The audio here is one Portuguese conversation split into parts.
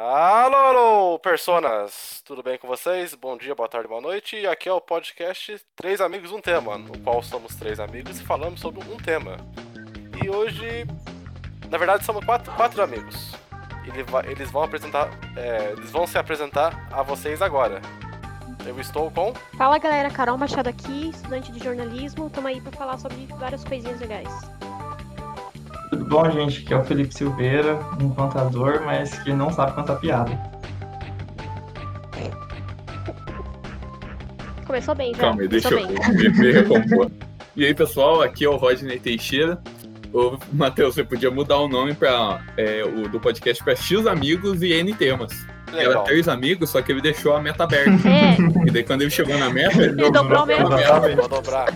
Alô, alô, personas! Tudo bem com vocês? Bom dia, boa tarde, boa noite. E aqui é o podcast Três Amigos, um Tema, no qual somos três amigos e falamos sobre um tema. E hoje, na verdade, somos quatro, quatro amigos. Eles vão apresentar, é, eles vão se apresentar a vocês agora. Eu estou com Fala galera, Carol Machado aqui, estudante de jornalismo. Estamos aí para falar sobre várias coisinhas legais. Tudo bom, gente? Aqui é o Felipe Silveira, um contador, mas que não sabe contar piada. Começou bem já. Calma aí, deixa Começou eu bem. me, me recompor. E aí, pessoal, aqui é o Rodney Teixeira. Ô, Matheus, você podia mudar o nome pra, é, o, do podcast para X Amigos e N Temas. Era Legal. três amigos, só que ele deixou a meta aberta. É, e daí, quando ele chegou na meta, ele, Ele dobrou a meta. Vou dobrar.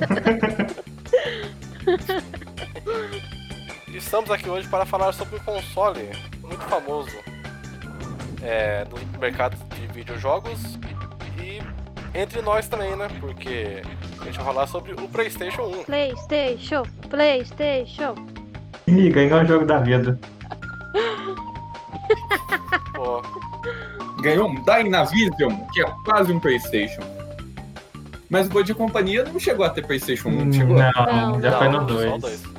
Estamos aqui hoje para falar sobre um console muito famoso é, no mercado de videojogos e entre nós também, né? Porque a gente vai falar sobre o PlayStation 1. Playstation, Playstation. Ih, ganhou o jogo da vida. Pô, ganhou um Dynavision, que é quase um PlayStation. Mas o Boi de Companhia não chegou a ter PlayStation 1, Hum, chegou? Não, Não, já foi não, no só o 2.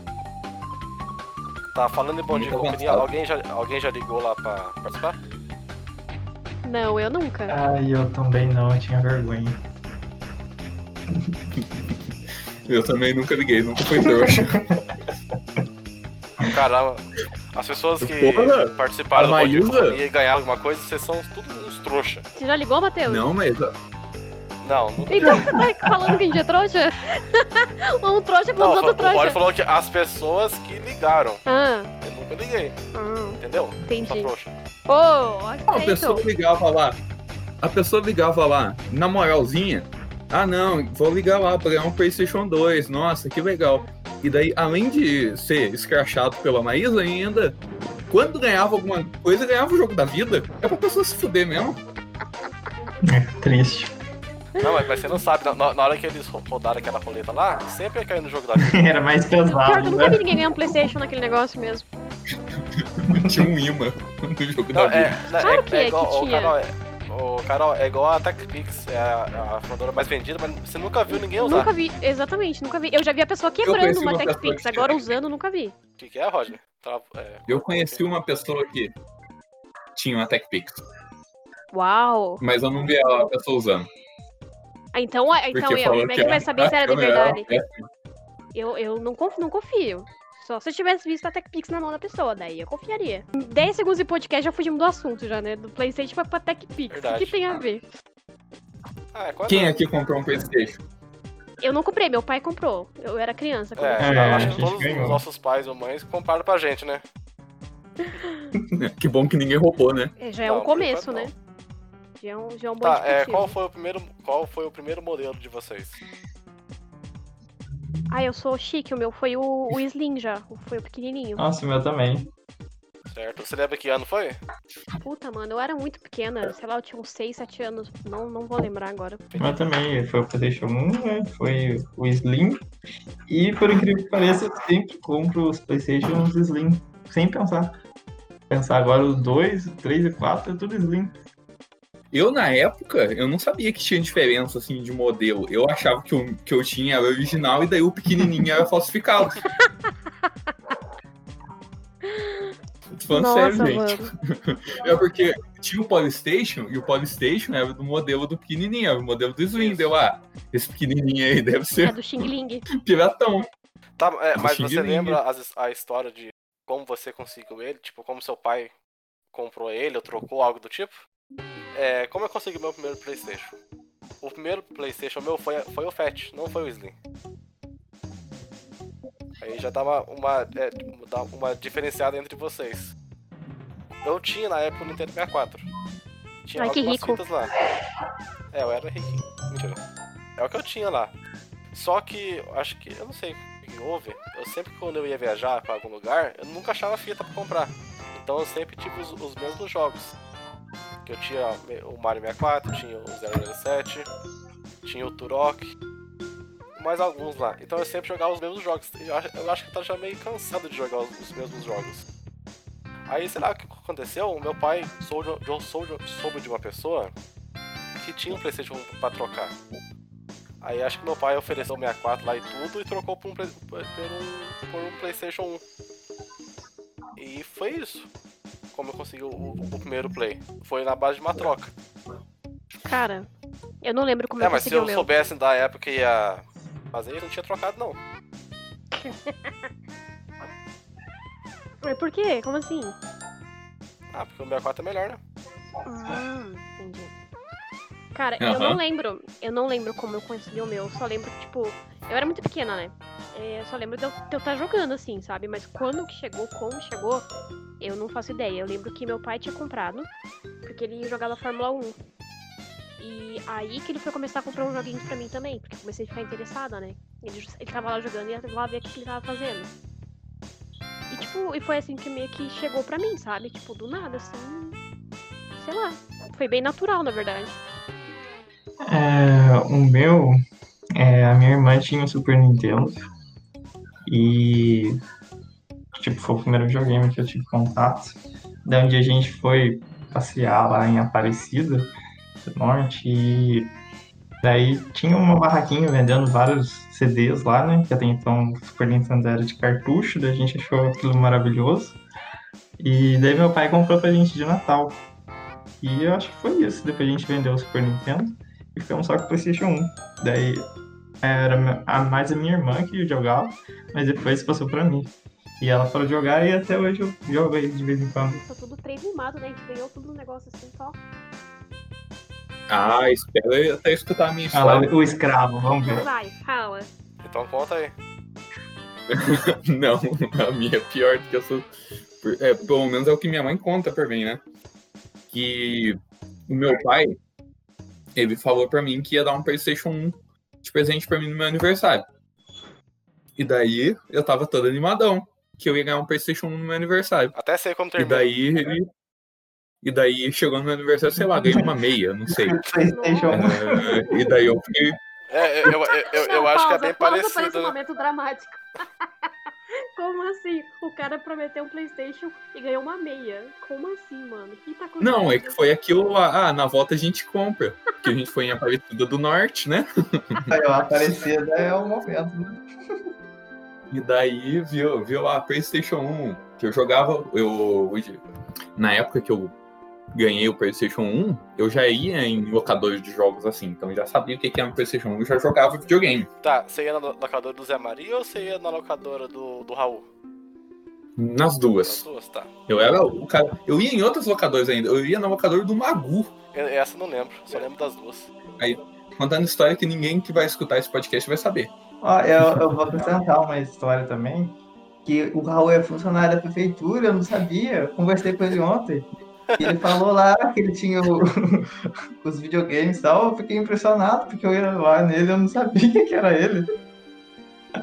Tá, falando em bom dia companhia, alguém já, alguém já ligou lá pra participar? Não, eu nunca. Ai, eu também não, eu tinha vergonha. Eu também nunca liguei, nunca fui trouxa. Caramba, as pessoas que Porra, participaram do bom dia e companhia e ganharam alguma coisa, vocês são tudo uns trouxa. Você já ligou, Matheus? Não, mas Não, não Então você tá falando que a gente é trouxa? um trouxa com os outros o Rod trouxa. falou que as pessoas que ligaram. Ah, Eu nunca liguei, ah, entendeu? Entendi. trouxa. Pô, a pessoa ligava lá. A pessoa ligava lá, na moralzinha. Ah, não, vou ligar lá pra ganhar um PlayStation 2. Nossa, que legal. E daí, além de ser escrachado pela Maísa ainda, quando ganhava alguma coisa, ganhava o jogo da vida. É pra pessoa se fuder mesmo. É, triste. Não, mas, mas você não sabe, na, na hora que eles ro- rodaram aquela roleta lá, sempre ia cair no jogo da vida. Era mais Pior que eu pesado, nunca vi né? ninguém ganhar um Playstation naquele negócio mesmo. Tinha um imã no jogo Não, da é, vida. não, Claro é, que é é, igual, que ô, tinha. Carol, é, ô, Carol, é igual a TechPix, é a, a fundadora mais vendida, mas você nunca viu ninguém usar. Nunca vi, exatamente, nunca vi. Eu já vi a pessoa quebrando uma uma TechPix, agora usando nunca vi. O que, que é, Rodney? Tá, é, Eu conheci uma pessoa que tinha uma TechPix, Uau! mas eu não vi a pessoa usando. Ah, Então, ah, então Porque eu, como é que que vai saber se era de era verdade? péssima. Eu, eu não, confio, não confio. Só se eu tivesse visto a TechPix na mão da pessoa, daí eu confiaria. Em 10 segundos de podcast já fugimos do assunto já, né? Do Playstation foi pra TechPix. O que tem a ver? Ah, é. Quem aqui comprou um PlayStation? Eu não comprei, meu pai comprou. Eu era criança. É, eu É, acho que todos ganhou. os nossos pais ou mães compraram pra gente, né? Que bom que ninguém roubou, né? É, já é Não, um começo, né? Já é já é um bom Tá, é, qual foi o primeiro, qual foi o primeiro modelo de vocês? Ah, eu sou chique, o meu foi o, o Slim já. Foi o pequenininho. Nossa, o meu também. Certo? Você lembra que ano foi? Puta, mano, eu era muito pequena. Sei lá, eu tinha uns 6, 7 anos. Não, não vou lembrar agora. Meu também foi o PlayStation 1, né? Foi o Slim. E por incrível que pareça, eu sempre compro os PlayStations Slim. Sem pensar. Pensar agora os 2, 3 e 4 é tudo Slim. Eu, na época, eu não sabia que tinha diferença, assim, de modelo. Eu achava que o que eu tinha era original e daí o pequenininho era falsificado. Tô falando Nossa, sério, gente. mano. É porque tinha o Polystation e o Polystation era do modelo do pequenininho, era o modelo do Slim. Deu, ah, esse pequenininho aí deve É ser do Xing Ling. piratão. Tá, é, mas você lembra as- a história de como você conseguiu ele? Tipo, como seu pai comprou ele ou trocou algo do tipo? É, como eu consegui meu primeiro Playstation? O primeiro Playstation meu foi, foi o Fat, não foi o Slim. Aí já dá uma, uma, é, dá uma diferenciada entre vocês. Eu tinha na época o Nintendo 64. Tinha Ai, algumas rico. fitas lá. É, eu era riquinho. Mentira. É o que eu tinha lá. Só que, acho que, eu não sei o que houve. Eu sempre, quando eu ia viajar pra algum lugar, eu nunca achava fita pra comprar. Então eu sempre tive os, os mesmos jogos. Que eu tinha o Mario 64, tinha o 007, tinha o Turok, mais alguns lá. Então eu sempre jogava os mesmos jogos. Eu acho, que eu tava já meio cansado de jogar os, os mesmos jogos. Aí, sei lá o que aconteceu, o meu pai soube, soube, de uma pessoa que tinha um Playstation 1 pra trocar. Aí acho que meu pai ofereceu o 64 lá e tudo e trocou por um, por um, por um Playstation 1. E foi isso. Como eu consegui o, o primeiro Play. Foi na base de uma troca. Cara, eu não lembro como É, eu mas se consegui eu soubesse da época que ia fazer, eu não tinha trocado não. Mas Por quê? Como assim? Ah, porque o 64 é melhor, né? Hum, entendi. Cara, eu Aham. não lembro. Eu não lembro como eu consegui o meu. Eu só lembro que, tipo, eu era muito pequena, né? É, Eu só lembro de eu estar jogando, assim, sabe? Mas quando que chegou, como chegou, eu não faço ideia. Eu lembro que meu pai tinha comprado, porque ele jogava Fórmula 1. E aí que ele foi começar a comprar uns joguinhos pra mim também, porque eu comecei a ficar interessada, né? Ele, ele tava lá jogando e ia lá ver o que que ele tava fazendo. E tipo, e foi assim que meio que chegou pra mim, sabe? Tipo, do nada, assim. Sei lá. Foi bem natural, na verdade. É, o meu, é, a minha irmã tinha um Super Nintendo e tipo, foi o primeiro videogame que eu tive contato. Daí um dia a gente foi passear lá em Aparecida do Norte e daí tinha uma barraquinha vendendo vários CDs lá, né? Que até então o Super Nintendo era de cartucho, daí a gente achou aquilo maravilhoso. E daí meu pai comprou pra gente de Natal. E eu acho que foi isso. Depois a gente vendeu o Super Nintendo ficamos só com o PlayStation 1. Daí era a, mais a minha irmã que jogava, mas depois passou pra mim. E ela parou de jogar e até hoje eu jogo aí de vez em quando. Tá tudo três limado, né? A gente ganhou tudo um negócio assim só. Ah, espera eu até escutar a minha Ah lá, história. o escravo, vamos ver. Vai, fala. Então conta aí. Não, a minha é pior do que eu sou. É, pelo menos é o que minha mãe conta pra mim, né? Que o meu pai, ele falou pra mim que ia dar um PlayStation 1 de presente pra mim no meu aniversário. E daí eu tava todo animadão que eu ia ganhar um PlayStation 1 no meu aniversário. Até sei como E termina. daí ele. E daí chegou no meu aniversário, sei lá, ganhei uma meia, não sei. PlayStation 1. É, e daí eu fiquei. É, eu, eu, eu, eu acho que é bem pausa esse parecido. né? momento dramático. Como assim? O cara prometeu um Playstation e ganhou uma meia. Como assim, mano? O que tá acontecendo? Não, é que foi aquilo lá. Ah, na volta a gente compra. Porque a gente foi em Aparecida do Norte, né? Aí, ó, Aparecida é o momento, né? E daí viu, viu lá, PlayStation 1, que eu jogava. Eu, na época que eu ganhei o PlayStation 1, eu já ia em locadores de jogos assim. Então eu já sabia o que era um PlayStation 1 e já jogava videogame. Tá, você ia na locadora do Zé Maria ou você ia na locadora do, do Raul? Nas As duas. duas, tá. Eu era o cara. Eu ia em outros locadores ainda. Eu ia na locadora do Magu. Eu- Essa eu não lembro, só lembro das duas. Contando história que ninguém que vai escutar esse podcast vai saber. Ó, eu, eu vou acrescentar uma história também. Que o Raul é funcionário da prefeitura, eu não sabia. Eu conversei com ele ontem. Ele falou lá que ele tinha o- os videogames e tal. Eu fiquei impressionado, porque eu ia lá nele eu não sabia que era ele.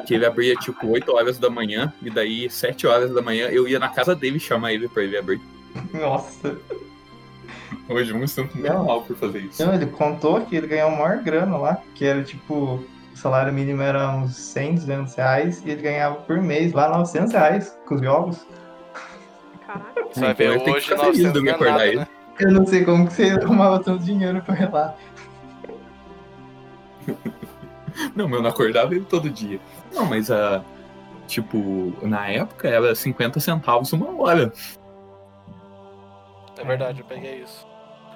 Que ele abria tipo 8 horas da manhã. E daí, 7 horas da manhã, eu ia na casa dele chamar ele pra ele abrir. Nossa. Hoje me sinto meio mal por fazer isso. Não, ele contou que ele ganhou maior grana lá, que era tipo, o salário mínimo era uns 100, 200 reais, e ele ganhava por mês lá 900 reais com os jogos. Você vai Então eu ver que hoje ficar feliz 900 de me não acordar nada, né? Eu não sei como que você arrumava tanto dinheiro pra ir lá. Não, eu não acordava ele todo dia. Não, mas a. tipo, na época era 50 centavos uma hora. É verdade, eu peguei isso.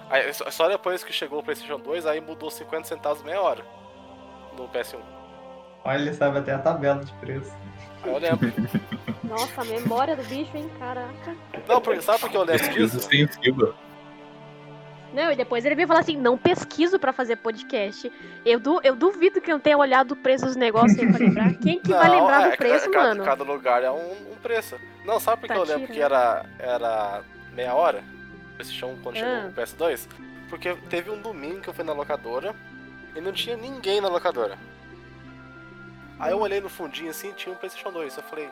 Aí, só- só depois que chegou o PlayStation 2, aí mudou 50 centavos meia hora no PS1. Olha, ele sabe até a tabela de preço. Aí eu lembro. Nossa, a memória do bicho, hein? Caraca. Não, porque, sabe por que eu lembro Pesquisa disso? Não, e depois ele veio falar assim: não pesquiso pra fazer podcast. Eu, du eu duvido que eu tenha olhado o preço dos negócios aí pra lembrar. Quem que vai lembrar é, do preço, cada, mano? Cada lugar é um, um preço. Não, sabe por que Tá eu lembro que era, era meia hora? PlayStation 1 quando chegou Ah. o PS2? Porque teve um domingo que eu fui na locadora e não tinha ninguém na locadora. Aí eu olhei no fundinho assim tinha um PlayStation 2. Eu falei,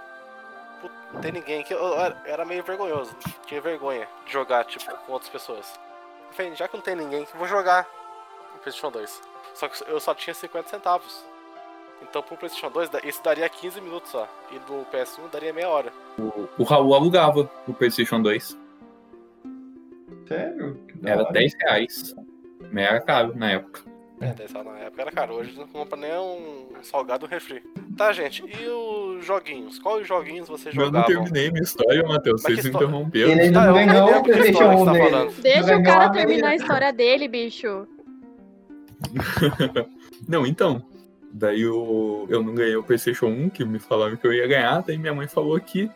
"Putz, não tem ninguém aqui. Eu, era, meio vergonhoso. Tinha vergonha de jogar, tipo, com outras pessoas. Eu falei, já que não tem ninguém, eu vou jogar o PlayStation 2. Só que eu só tinha 50 centavos. Então pro PlayStation 2, da- isso daria 15 minutos só. E do PS1 daria meia hora. O Raul alugava o PlayStation 2. Sério? Que Era hora. 10 reais. Mas era caro na época. É, 10 reais na época era caro. Hoje não compra nem um salgado um refri. Tá, gente. E os joguinhos? Quais joguinhos vocês Eu não terminei minha história, Matheus. Vocês que me histó- interromperam. Ele Tá, não eu ganhou história que 1 você tá falando. Deixa o cara terminar a história dele, bicho. Não, então. Daí eu, eu não ganhei o PlayStation 1, que me falaram que eu ia ganhar. Daí minha mãe falou que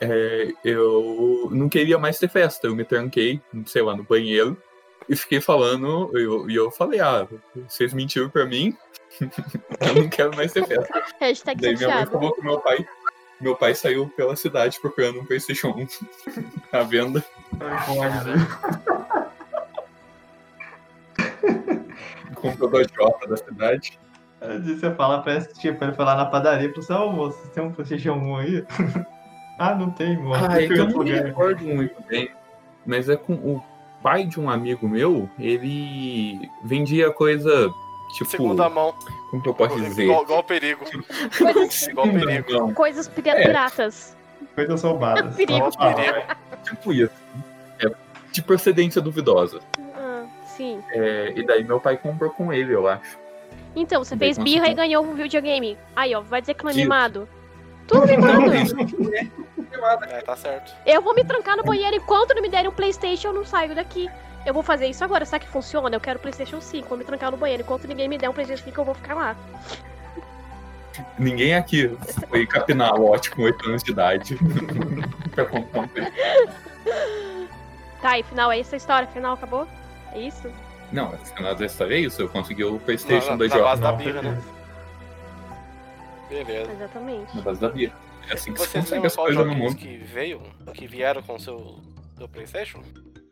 é, eu não queria mais ter festa. Eu me tranquei, sei lá, no banheiro. E fiquei falando, e eu, e eu falei, ah, vocês mentiram pra mim, eu não quero mais ter festa. Hashtag Daí minha mãe falou que meu pai, meu pai saiu pela cidade procurando um PlayStation 1 à venda. Comprou da Jota da cidade. Você fala, parece que tipo, ele foi lá na padaria e falou assim, ô moço, você tem um PlayStation 1 aí? ah, não tem, moço. Ah, Fui então eu não me recordo muito bem. Mas é com o pai de um amigo meu, ele vendia coisa tipo. Segunda mão. Como que eu posso dizer? Igual, igual perigo. Coisas, Igual perigo. Não, coisas É. piratas. Coisas roubadas. Perigo. Só- Perigo. tipo isso. É de procedência duvidosa. Ah, sim. É, e daí meu pai comprou com ele, eu acho. Então, você fez birra e ganhou um videogame. Aí, ó, vai dizer que não é mimado. Tudo mimado. É, tá certo. Eu vou me trancar no banheiro enquanto não me derem um Playstation, eu não saio daqui. Eu vou fazer isso agora, será que funciona? Eu quero Playstation 5, vou me trancar no banheiro. Enquanto ninguém me der um Playstation 5, eu vou ficar lá. Ninguém aqui foi capinar lote com 8 anos de idade. pra comprar um. Tá, e final é essa a história? Final acabou? É isso? Não, no final da história é isso. Eu consegui o Na, PlayStation na, da na Jota base da birra, né? beleza. Exatamente. na base da vida. É assim que se Vocês consegue as coisas no mundo. que veio, que vieram com o seu, seu Playstation?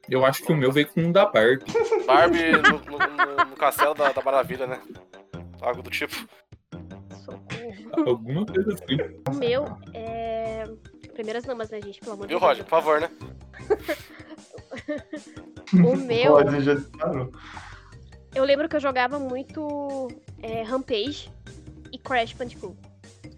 Eu acho que o meu veio com um da Barbie. Barbie no, no- no- no castelo da, da maravilha, né? Algo do tipo. Socorro. Alguma coisa assim. O meu é. Primeiras damas, né, gente? Pelo amor de Viu, Deus. Roger? Por favor, né? O meu. Pode, já disparou. Eu lembro que eu jogava muito é, Rampage e Crash Bandicoot.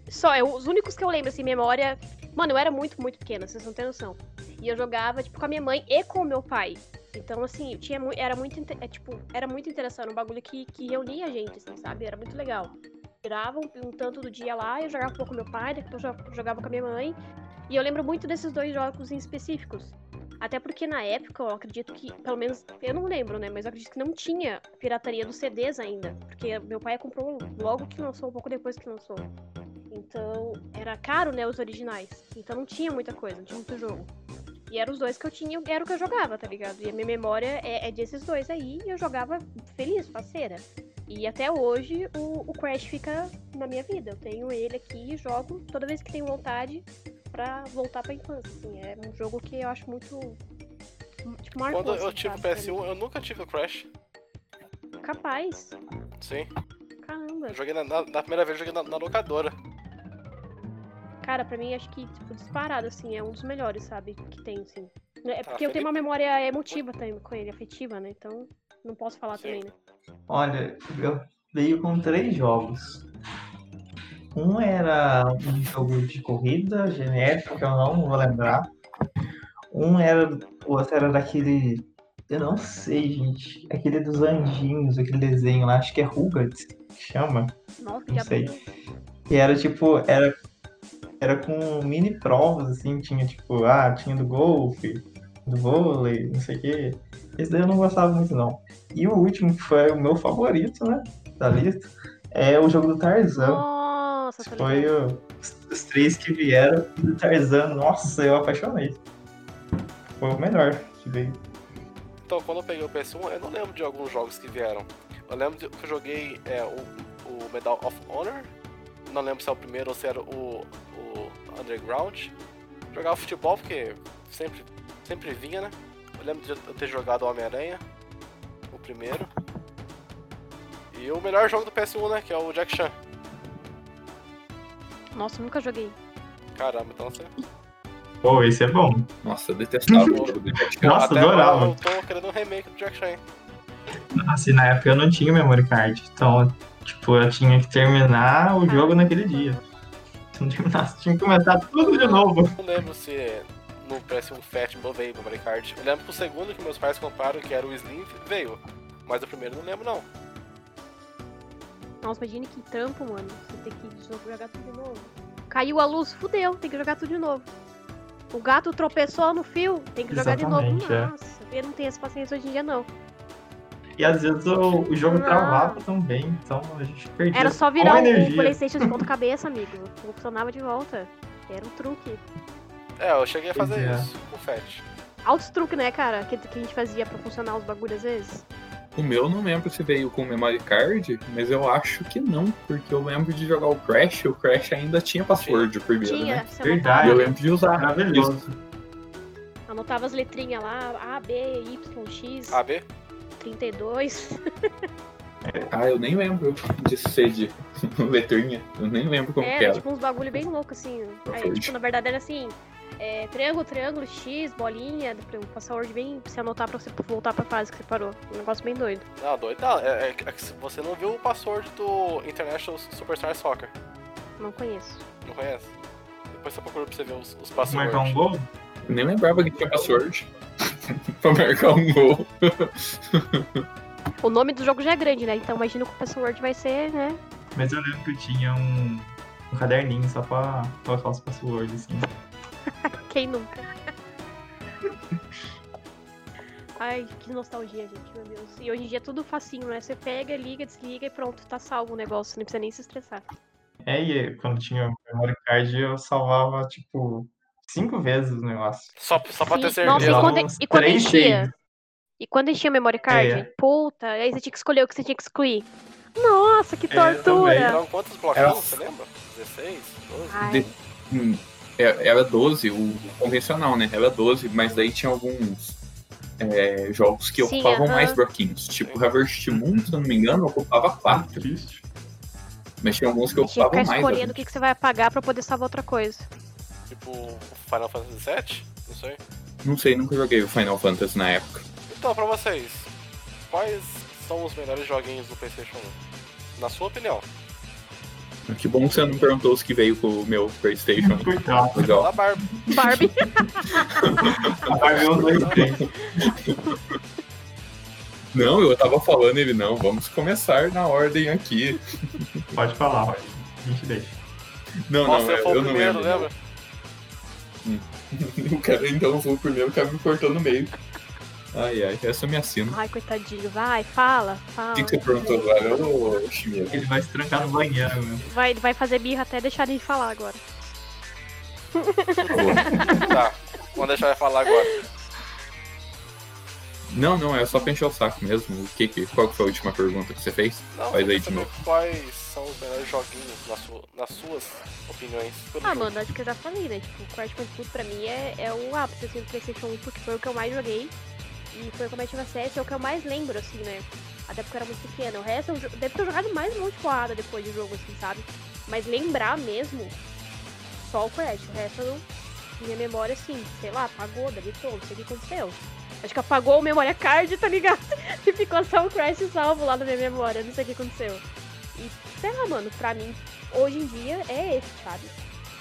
Só, eu, os únicos que eu lembro, assim, memória. Mano, eu era muito, muito pequena, vocês não têm noção. E eu jogava, tipo, com a minha mãe e com o meu pai. Então, assim, tinha, mu- era muito, é, tipo, era muito interessante, um bagulho que, que reunia a gente, assim, sabe? Era muito legal. Tirava um, um tanto do dia lá, eu jogava um pouco com meu pai, depois eu jo- jogava com a minha mãe. E eu lembro muito desses dois jogos em específicos. Até porque na época eu acredito que, pelo menos, eu não lembro, né? Mas eu acredito que não tinha pirataria dos CDs ainda. Porque meu pai comprou logo que lançou, um pouco depois que lançou. Então, era caro, né, os originais. Então não tinha muita coisa, não tinha muito jogo. E eram os dois que eu tinha, era o que eu jogava, tá ligado? E a minha memória é, é desses dois aí, e eu jogava feliz, parceira. E até hoje o, o Crash fica na minha vida. Eu tenho ele aqui e jogo toda vez que tenho vontade pra voltar pra infância. Assim. É um jogo que eu acho muito. Tipo, marcou, Quando eu assim, tive o sabe, pra PS1, eu nunca tive o Crash. Capaz. Sim. Caramba. Eu joguei na, na, na primeira vez, eu joguei na, na locadora. Cara, pra mim acho que, tipo, disparado, assim, é um dos melhores, sabe? Que tem, assim. É Tá, porque eu tenho uma memória emotiva também com ele, afetiva, né? Então, não posso falar Sim. também, né? Olha, eu veio com três jogos. Um era um jogo de corrida genérico, que eu não vou lembrar. Um era. O outro era daquele. Eu não sei, gente. Aquele dos anjinhos, aquele desenho lá, acho que é Rugrats, que chama. Nossa, Não sei. Que era tipo. Era, era com mini provas, assim, tinha tipo, ah, tinha do golfe, do vôlei, não sei o quê. Esse daí eu não gostava muito, não. E o último, que foi o meu favorito, né? Da lista, é o jogo do Tarzan. Nossa, tá Foi o- os, os três que vieram do Tarzan. Nossa, eu apaixonei. Foi o melhor que veio. Então, quando eu peguei o PS1, eu não lembro de alguns jogos que vieram. Eu lembro de- que eu joguei é, o, o Medal of Honor. Não lembro se é o primeiro ou se era o, o Underground. Jogava futebol porque sempre, sempre vinha, né? Eu lembro de eu ter jogado o Homem-Aranha, o primeiro. E o melhor jogo do PS1, né? Que é o Jack Chan. Nossa, nunca joguei. Caramba, então você. Pô, esse é bom. Nossa, eu detestava o jogo do Jack Chan. Nossa, Até adorava. eu tô querendo um remake do Jack Chan. hein? Assim, na época eu não tinha memory card. Então, tipo, eu tinha que terminar o jogo naquele dia. Se não terminasse, tinha que começar tudo de novo. Não lembro se no PS1 Fat veio o memory card. Eu lembro que o segundo que meus pais compraram, que era o Slim, veio. Mas o primeiro não lembro não. Nossa, imagine que trampo, mano. Você tem que de novo jogar tudo de novo. Caiu a luz, fudeu, tem que jogar tudo de novo. O gato tropeçou no fio, tem que jogar de novo. Exatamente, é. Nossa, eu não tenho essa paciência hoje em dia, não. E às vezes o, o jogo Não. travava também, então a gente perdia Era só virar o energia. Playstation de ponta cabeça, amigo. Funcionava de volta. Era um truque. É, eu cheguei a fazer é. isso com o Fat. Altos truques, né, cara? Que, que a gente fazia pra funcionar os bagulhos às vezes. O meu não lembro se veio com memory card, mas eu acho que não, porque eu lembro de jogar o Crash, o Crash ainda tinha password o primeiro, Tinha, né? você Verdade. E eu lembro de usar. Maravilhoso. anotava as letrinhas lá, A, B, Y, X, AB? 32. Ah, eu nem lembro de ser de letrinha. Eu nem lembro como que Era era. tipo uns bagulho bem louco, assim. Aí, tipo, na verdade era assim. é, triângulo, triângulo, X, bolinha, um password bem pra você anotar pra você voltar pra fase que você parou. Um negócio bem doido. Não, doido não. É, é que você não viu o password do International Superstar Soccer. Não conheço. Não conhece? Depois você procura pra você ver os, os Marcar um passwords. gol? Eu nem lembrava que tinha password. pra marcar um gol. O nome do jogo já é grande, né? Então imagina que o password vai ser, né? Mas eu lembro que eu tinha um, um caderninho só pra colocar os passwords, assim. Quem nunca? Ai, que nostalgia, gente, meu Deus. E hoje em dia é tudo facinho, né? Você pega, liga, desliga e pronto, tá salvo o negócio. Não precisa nem se estressar. É, e quando tinha memory card eu salvava, tipo, cinco vezes o negócio. Só, só pra ter Sim, Nossa, e certeza. quando, uns e quando enchia? E quando enchia a memory card? É. Puta, aí você tinha que escolher o que você tinha que excluir. Nossa, que É, tortura! Eram quantos bloquinhos, Era- você lembra? 16? 12? Ai, De- Hum, é- Era 12, o convencional, né? Era 12, mas daí tinha alguns é, jogos que Sim, ocupavam aham. mais bloquinhos. Tipo, Harvest Moon, se eu não me engano, ocupava 4. Triste. Mas tinha alguns que tinha que ficar ocupavam mais. escolhendo o que, que você vai apagar pra poder salvar outra coisa. Tipo Final Fantasy VII? Não sei. Não sei, nunca joguei o Final Fantasy na época. Então, pra vocês, quais são os melhores joguinhos do PlayStation 1? Na sua opinião. Que bom que você não perguntou os que veio com o meu PlayStation. Coitado. Fala Legal. Barbie. Barbie. Vai ver um, dois. Não, eu tava falando ele, não. Vamos começar na ordem aqui. Pode falar. A gente deixa. Não, Nossa, não, eu eu, o eu não primeiro, lembro. lembra? O cara, então, foi o primeiro que me cortou no meio. Ai, ai, essa me assina. Ai, coitadinho. Vai, fala, fala. O que, que você perguntou agora, ô? Ele vai se trancar no banheiro, meu. Vai, vai fazer birra até deixar de falar agora. Tá, vamos deixar ele falar agora. Não, não, é só pra encher o saco mesmo. O que, que, qual que foi a última pergunta que você fez? Não, Faz eu aí de novo. Quais são os melhores joguinhos na sua- nas suas opiniões? Ah, jogo? mano, acho que eu já falei, né? Tipo, o Crash Bandicoot pra mim é, é o ápice, assim, do Playstation 1, porque foi o que eu mais joguei. E foi o que eu mais tive acesso, é o que eu mais lembro, assim, né? Até porque eu era muito pequena. O resto, eu devo ter jogado mais um monte de porrada depois do jogo, assim, sabe? Mas lembrar mesmo, só o Crash. O resto, eu, minha memória, assim, sei lá, apagou, deletou, não sei o que aconteceu. Acho que apagou o memória card, tá ligado? E ficou só o Crash salvo lá na minha memória, não sei o que aconteceu. E, sei lá, mano, pra mim, hoje em dia, é esse, sabe?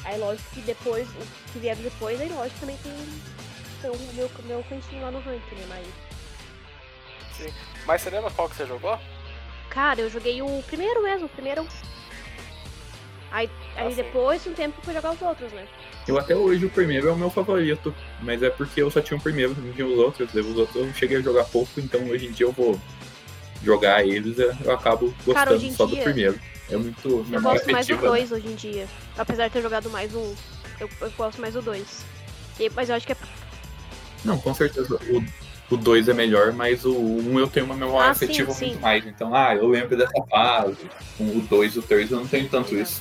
Aí lógico que depois, o que vier depois, aí lógico também tem, tem o meu, meu cantinho lá no ranking, né? Mas. Mas você lembra qual que você jogou? Cara, eu joguei o primeiro mesmo, o primeiro. Aí, aí Ah, sim. depois, um tempo, eu fui jogar os outros, né? Eu até hoje o primeiro é o meu favorito, mas é porque eu só tinha o primeiro, não tinha os outros. Os outros eu cheguei a jogar pouco, então hoje em dia eu vou jogar eles, eu acabo gostando Cara, só do dia- primeiro. É muito Eu memória gosto mais do afetiva, né? 2 hoje em dia. Apesar de ter jogado mais um, eu, eu gosto mais do 2. Mas eu acho que é. Não, com certeza. O 2 é melhor, mas o 1 um eu tenho uma memória Ah, sim, afetiva sim. muito mais. Então, ah, eu lembro dessa fase. Com o 2 e o 3 eu não tenho tanto isso.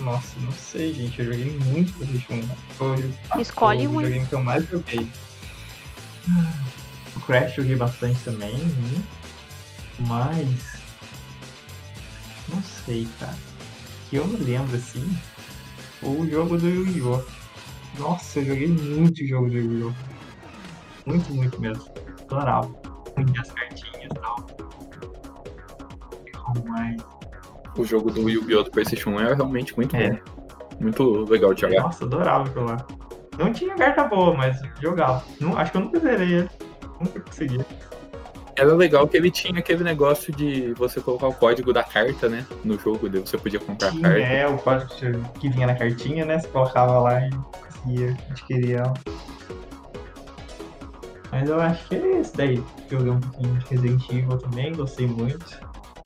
Nossa, não sei, gente. Eu joguei muito PlayStation 1. Foi Escolhe o um. videogame que eu mais joguei. O Crash eu joguei bastante também, né? mas. Não sei, cara. Que eu me lembro assim. O jogo do Yu-Gi-Oh! Nossa, eu joguei muito jogo do Yu-Gi-Oh! Muito, muito mesmo. Adorava. Muito as cartinhas e tal. Mas. O jogo do Yu-Gi-Oh! do PlayStation 1 é realmente muito É. bom. Muito legal de jogar. Nossa, adorava aquilo lá. Não tinha carta boa, mas jogava. Não, acho que eu nunca zerei ele. Nunca consegui. Era legal que ele tinha aquele negócio de você colocar o código da carta, né? No jogo, daí você podia comprar a Tinha, carta. é, o código que- vinha na cartinha, né? Você colocava lá e conseguia adquirir ela. Mas eu acho que é isso daí. Joguei um pouquinho de Resident Evil também, gostei muito.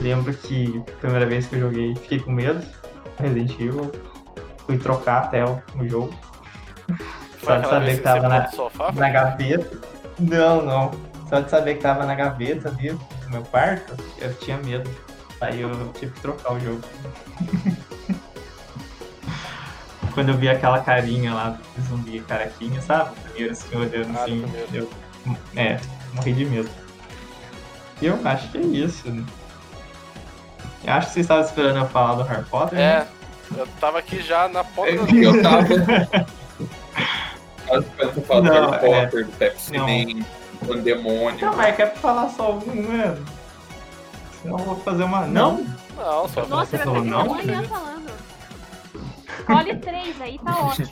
Lembro que a primeira vez que eu joguei, fiquei com medo do Resident Evil. Fui trocar até o, o jogo. Só de saber que tava na, sofá? na gaveta. Não, não. Só de saber que tava na gaveta ali no meu quarto, eu tinha medo. Aí eu tive que trocar o jogo. Quando eu vi aquela carinha lá do zumbi caraquinha, sabe? Primeiro assim, olhando Ah, assim, eu. É, morri de medo. E eu acho que é isso. né? Eu acho que vocês estavam esperando eu falar do Harry Potter. né? É, eu tava aqui já na ponta do Eu tava. Tava esperando você falar do Não, Harry é. Potter, do Pepsi Não. Man, do Pandemônio. Não, mas é pra falar só um, mano. Senão eu vou fazer uma. Não? Não, só Nossa, Você vai falou ficar não? amanhã falando. Três aí, tá ótimo.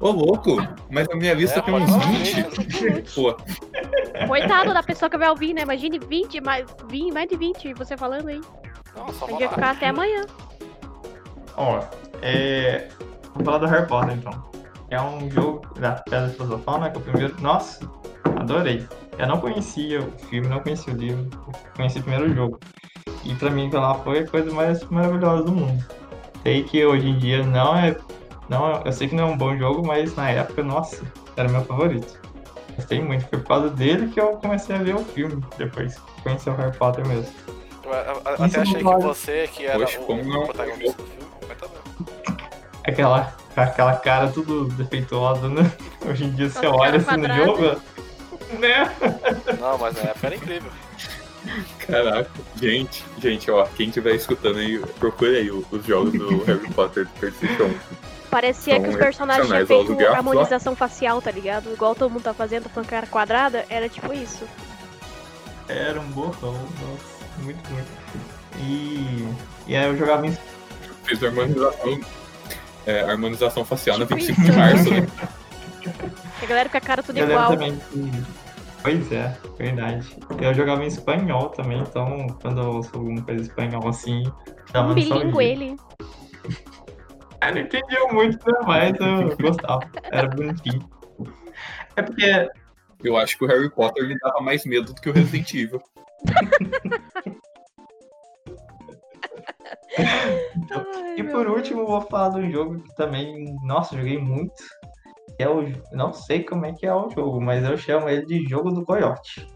Ô, louco, mas a minha lista É, tem uns falar 20. Pô, Coitado da pessoa que vai ouvir, né? Imagine 20, mais, 20, mais de 20, você falando aí. Não, Tem vou que lá. ficar até amanhã. Ó, é. Vou falar do Harry Potter então. É um jogo da Pedra Filosofal, né? Que é o primeiro. Nossa, adorei. Eu não conhecia o filme, não conhecia o livro. Conheci o primeiro jogo. E pra mim, lá foi a coisa mais maravilhosa do mundo. Sei que hoje em dia não é. Não, é- eu sei que não é um bom jogo, mas na época, nossa, era meu favorito. Gostei muito. Foi por causa dele que eu comecei a ver o filme depois. Conheci o Harry Potter mesmo. Eu a- Isso até achei que você, que era Poxa, o, o protagonista do filme, mas tá bom. Aquela, aquela cara tudo defeituosa, né? Hoje em dia você olha assim no jogo, né? Não, mas na época era incrível. caraca. Gente, gente, ó, quem estiver escutando aí, procure aí os jogos do Harry Potter do PlayStation 1. Parecia São que os personagens tinham feito ó. harmonização facial, tá ligado? Igual todo mundo tá fazendo com a cara quadrada, era tipo isso. Era um borrão, nossa, muito, muito. E, e aí eu jogava em Fiz a harmonização, é, harmonização facial na Tipo 25 de março, né? A galera com a cara tudo igual. também. Pois é, verdade. Eu jogava em espanhol também, então quando eu ouço alguma coisa em espanhol assim, dava Um bilíngue ele. Eu não entendia muito, né? Mas eu gostava. Era bonitinho. É porque Eu acho que o Harry Potter me dava mais medo do que o Resident Evil. Ai, E por último, vou falar de um jogo que também, nossa, joguei muito. Que é o, não sei como é que é o jogo, mas eu chamo ele de Jogo do Coyote.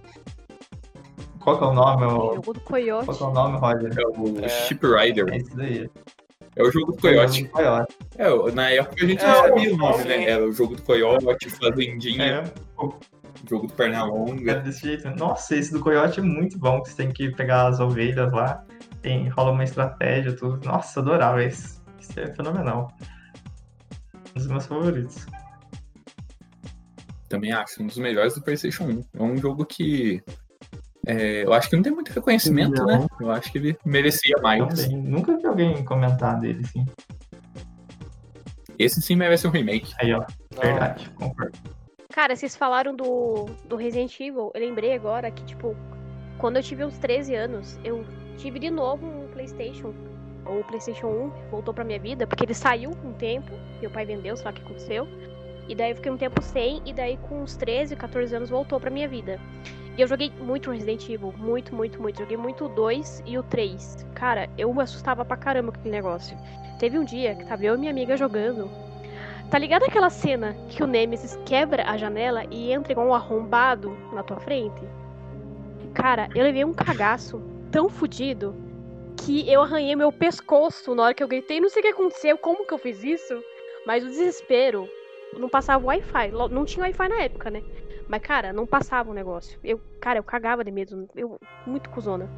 Qual que é o nome, ô- Jogo do coiote. qual que é o nome, Roger? É o É. Ship Rider. É isso daí. É o jogo do Coyote. Coyote. É, na época a gente É, não sabia o nome, né? Era o jogo do Coyote, Fazendinha, É, jogo do Pernalonga. é desse jeito. Nossa, esse do Coyote é muito bom, que você tem que pegar as ovelhas lá, tem, rola uma estratégia, tudo. Nossa, adorava esse. Isso é fenomenal. Um dos meus favoritos. Também acho, um dos melhores do PlayStation 1. É um jogo que. é, eu acho que não tem muito reconhecimento, Não. né? Eu acho que ele merecia mais. Também. Nunca vi alguém comentar dele, assim. Esse sim merece um remake. Aí, ó, Não, verdade, concordo. Cara, vocês falaram do, do Resident Evil. Eu lembrei agora que, tipo, quando eu tive uns 13 anos, eu tive de novo um PlayStation. O PlayStation 1 voltou pra minha vida, porque ele saiu um tempo, meu pai vendeu, sei lá o que aconteceu. E daí eu fiquei um tempo sem, e daí com uns 13, 14 anos voltou pra minha vida. E eu joguei muito Resident Evil, muito, muito, muito. Joguei muito o 2 e o 3. Cara, eu me assustava pra caramba com aquele negócio. Teve um dia que tava eu e minha amiga jogando. Tá ligado aquela cena que o Nemesis quebra a janela e entra igual um arrombado na tua frente? Cara, eu levei um cagaço tão fudido que eu arranhei meu pescoço na hora que eu gritei. Não sei o que aconteceu, como que eu fiz isso, mas o desespero não passava Wi-Fi. Não tinha Wi-Fi na época, né? Mas, cara, não passava o negócio. Eu, cara, eu cagava de medo. Eu, muito cuzona.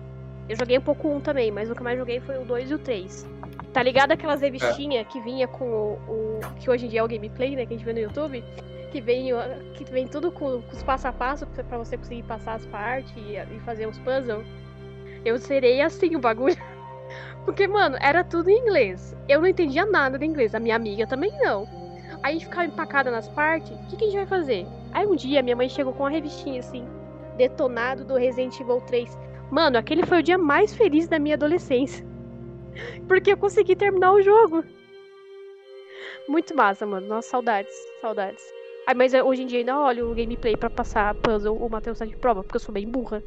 Eu joguei um pouco um também, mas o que mais joguei foi o 2 e o 3. Tá ligado aquelas revistinhas que vinha com o, o- Que hoje em dia é o gameplay, né? Que a gente vê no YouTube? Que vem, que vem tudo com, com os passo a passo pra você conseguir passar as partes e, e fazer os puzzles. Eu serei assim o bagulho. Porque, mano, era tudo em inglês. Eu não entendia nada de inglês. A minha amiga também não. Aí ficava empacada nas partes. O que, que a gente vai fazer? Aí um dia minha mãe chegou com uma revistinha assim, detonado do Resident Evil 3. Mano, aquele foi o dia mais feliz da minha adolescência. Porque eu consegui terminar o jogo. Muito massa, mano. Nossa, saudades, saudades. Ai, mas eu- hoje em dia ainda olho o gameplay pra passar puzzle, o Matheus tá de prova, porque eu sou bem burra.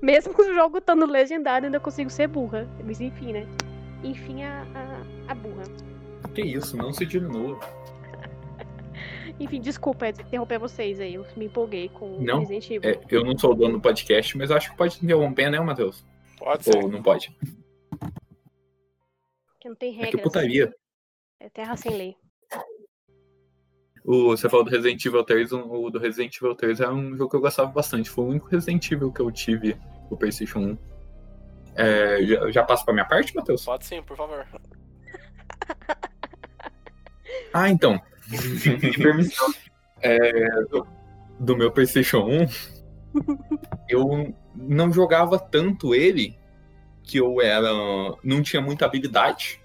Mesmo o jogo estando legendado, ainda consigo ser burra. Mas enfim, né? Enfim, a, a, a burra. Que isso, não se diminua. Enfim, desculpa Edson, interromper vocês aí. Eu me empolguei com Não, Resident Evil. É, eu não sou o dono do podcast, mas acho que pode interromper, né, Matheus? Pode ser. Ou não pode? Que não tem É que putaria. É terra sem lei. O, você falou do Resident Evil 3, o o do Resident Evil 3 era um jogo que eu gostava bastante. Foi o único Resident Evil que eu tive no PlayStation 1. É, já, já passo pra minha parte, Matheus? Pode sim, por favor. Ah, então. De permissão. do meu PlayStation 1, eu não jogava tanto ele que eu era. não tinha muita habilidade.